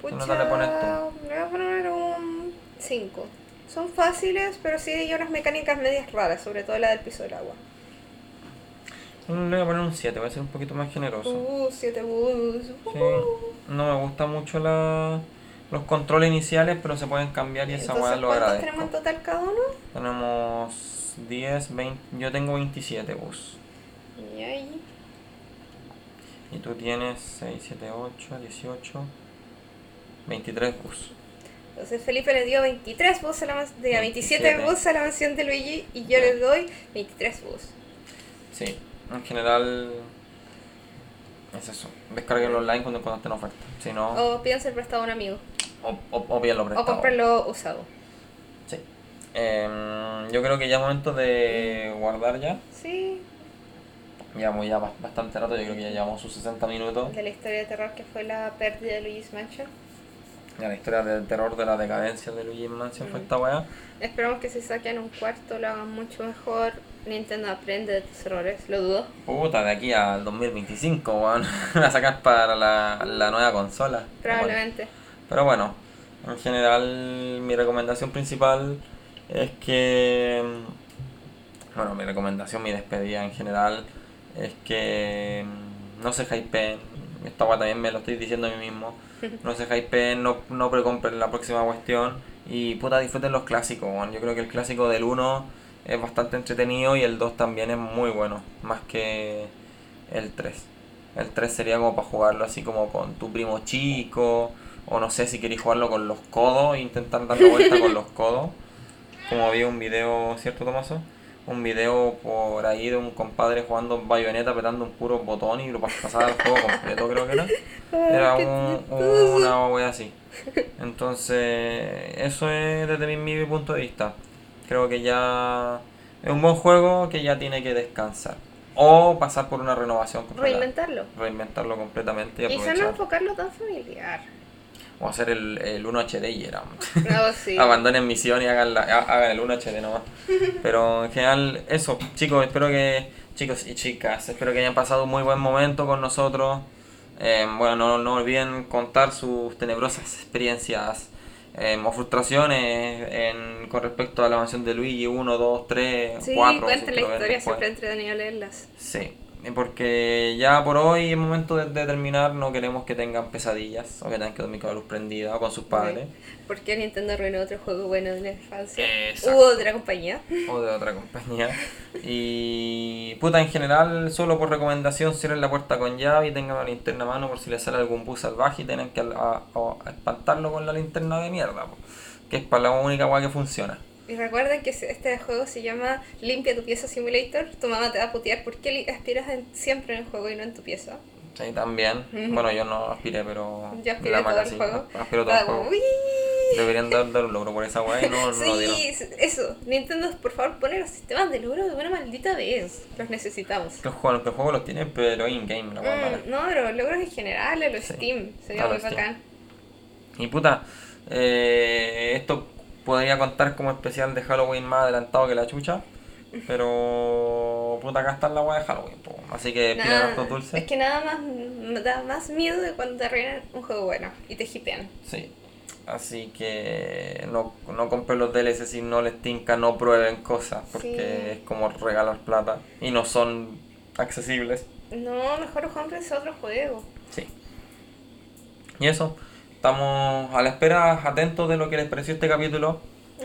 ¿Qué Pucha, nota le pones tú? le voy a poner un 5. Son fáciles, pero sí hay unas mecánicas medias raras, sobre todo la del piso del agua. Le voy a poner un 7, voy a ser un poquito más generoso. Uh, 7 bus. Sí, no me gustan mucho la, los controles iniciales, pero se pueden cambiar y esa Entonces, lo ¿cuántos agradezco. tenemos en total cada uno? Tenemos 10, 20, yo tengo 27 bus. Y ahí. Y tú tienes 6, 7, 8, 18, 23 bus. Entonces Felipe le dio 23 bus a la mansión, 27 27. bus a la mansión de Luigi y yo le doy 23 bus. Sí, en general es eso. Descarguenlo online cuando, cuando esté en oferta. Si no, O pídanse el prestado a un amigo. o, o, o pídanlo O prestado. cómprenlo usado. Em, yo creo que ya es momento de guardar ya. Sí, Llevamos ya bas- bastante rato, yo creo que ya llevamos sus 60 minutos. de la historia de terror que fue la pérdida de Luigi's Mansion. Ya la historia del terror de la decadencia de Luigi Mansion fue Mm. esta weá. Esperamos que si saquen un cuarto lo hagan mucho mejor. Nintendo aprende de tus errores, lo dudo. Puta, de aquí al 2025, weón. La sacar para la, la nueva consola. Probablemente. Pero bueno, en general mi recomendación principal es que... Bueno, mi recomendación, mi despedida en general es que mm, no se hypeen. Esta weá también me lo estoy diciendo a mí mismo. No se hypeen, no, no precompren la próxima cuestión. Y puta, disfruten los clásicos. Yo creo que el clásico del 1 es bastante entretenido y el 2 también es muy bueno, más que el 3. El 3 sería como para jugarlo así como con tu primo chico, o no sé si queréis jugarlo con los codos intentar dar la vuelta con los codos. Como vi un video, ¿cierto Tomaso? Un video por ahí de un compadre jugando bayoneta apretando un puro botón y lo pasaba el juego completo, creo que era. Era un, una wea así. Entonces, eso es desde mi, mi punto de vista. Creo que ya es un buen juego que ya tiene que descansar. O pasar por una renovación completa. Reinventarlo. Reinventarlo completamente. Y Quizá no enfocarlo tan familiar. O hacer el, el 1 HD y era. No, sí. Abandonen misión y hagan, la, hagan el 1 HD nomás. Pero en general, eso, chicos, espero que. Chicos y chicas, espero que hayan pasado un muy buen momento con nosotros. Eh, bueno, no, no olviden contar sus tenebrosas experiencias eh, o frustraciones en, con respecto a la mansión de Luigi 1, 2, 3, sí, 4. cuenten la historia, siempre entretenido leerlas. Sí, porque ya por hoy es momento de, terminar, no queremos que tengan pesadillas o que tengan que dormir con la luz prendida o con sus padres. Porque Nintendo arruinó otro juego bueno de la infancia. Hubo otra compañía. O de otra compañía. Y puta, en general, solo por recomendación, cierren la puerta con llave y tengan la linterna a mano por si les sale algún bus salvaje y tienen que espantarlo con la linterna de mierda. Que es para la única guay que funciona. Y recuerden que este juego se llama Limpia tu pieza simulator. Tu mamá te va a putear porque aspiras siempre en el juego y no en tu pieza. Sí, también. Bueno, yo no aspiré, pero. Yo aspiré todo el juego. Aspiro todo el juego. Deberían dar, dar, un logro por esa guay, no, sí, no eso. Nintendo, por favor, poner los sistemas de logro de una maldita vez. Los necesitamos. Que el juego, el juego los tiene, pero in-game, no mm, No, pero logros en general, los Steam. Sería muy bacán. Y puta, eh, esto podría contar como especial de Halloween más adelantado que la chucha. Pero puta acá está la agua de Halloween, así que pidan hartos dulces. Es que nada más me da más miedo de cuando te arruinan un juego bueno y te hipean. Sí. Así que no, no compren los DLC si no les tinca, no prueben cosas, porque es como regalar plata y no son accesibles. No, mejor compren otro juego. Sí. Y eso. Estamos a la espera, atentos de lo que les pareció este capítulo.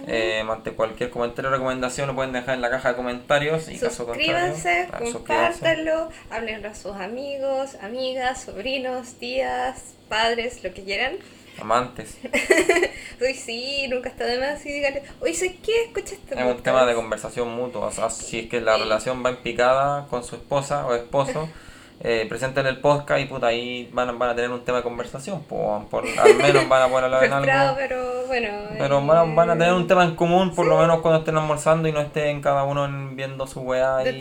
Eh, ante cualquier comentario o recomendación lo pueden dejar en la caja de comentarios. Y suscríbanse, caso ah, compártanlo, háblenlo a sus amigos, amigas, sobrinos, tías, padres, lo que quieran. Amantes. Uy, sí, nunca está de más y díganle, oye, ¿sabes qué? Escucha este Es un tema de conversación mutua. O sea, si es que la relación va en picada con su esposa o esposo. eh, presenten el podcast y puta, ahí van, van a tener un tema de conversación, por, al menos van a poder hablar de algo. pero bueno. Pero van, van, a tener un tema en común, por lo menos cuando estén almorzando y no estén cada uno viendo su weá y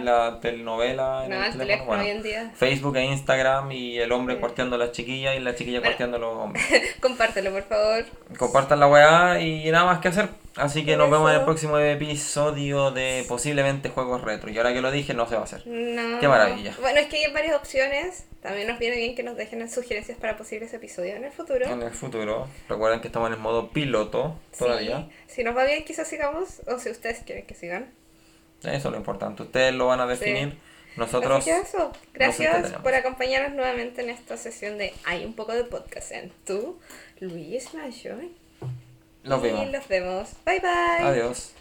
la telenovela. No, el, teléfono, hoy en día. Facebook e Instagram y el hombre cuarteando a las chiquillas y la chiquilla cuarteando a los hombres. Compártelo, por favor. Compartan la weá y nada más que hacer. Así que nos vemos en el próximo episodio de posiblemente juegos retro. Y ahora que lo dije, no se va a hacer. No. Qué maravilla. Bueno, es que hay varias opciones. También nos viene bien que nos dejen sugerencias para posibles episodios en el futuro. En el futuro. Recuerden que estamos en el modo piloto todavía. Si nos va bien, quizás sigamos. O si ustedes quieren que sigan. Eso es lo importante. Ustedes lo van a definir. Nosotros. Eso. Gracias por acompañarnos nuevamente en esta sesión de Hay un poco de podcast en tu Luis Mancho. Nos vemos. Y los vemos. Bye bye. Adiós.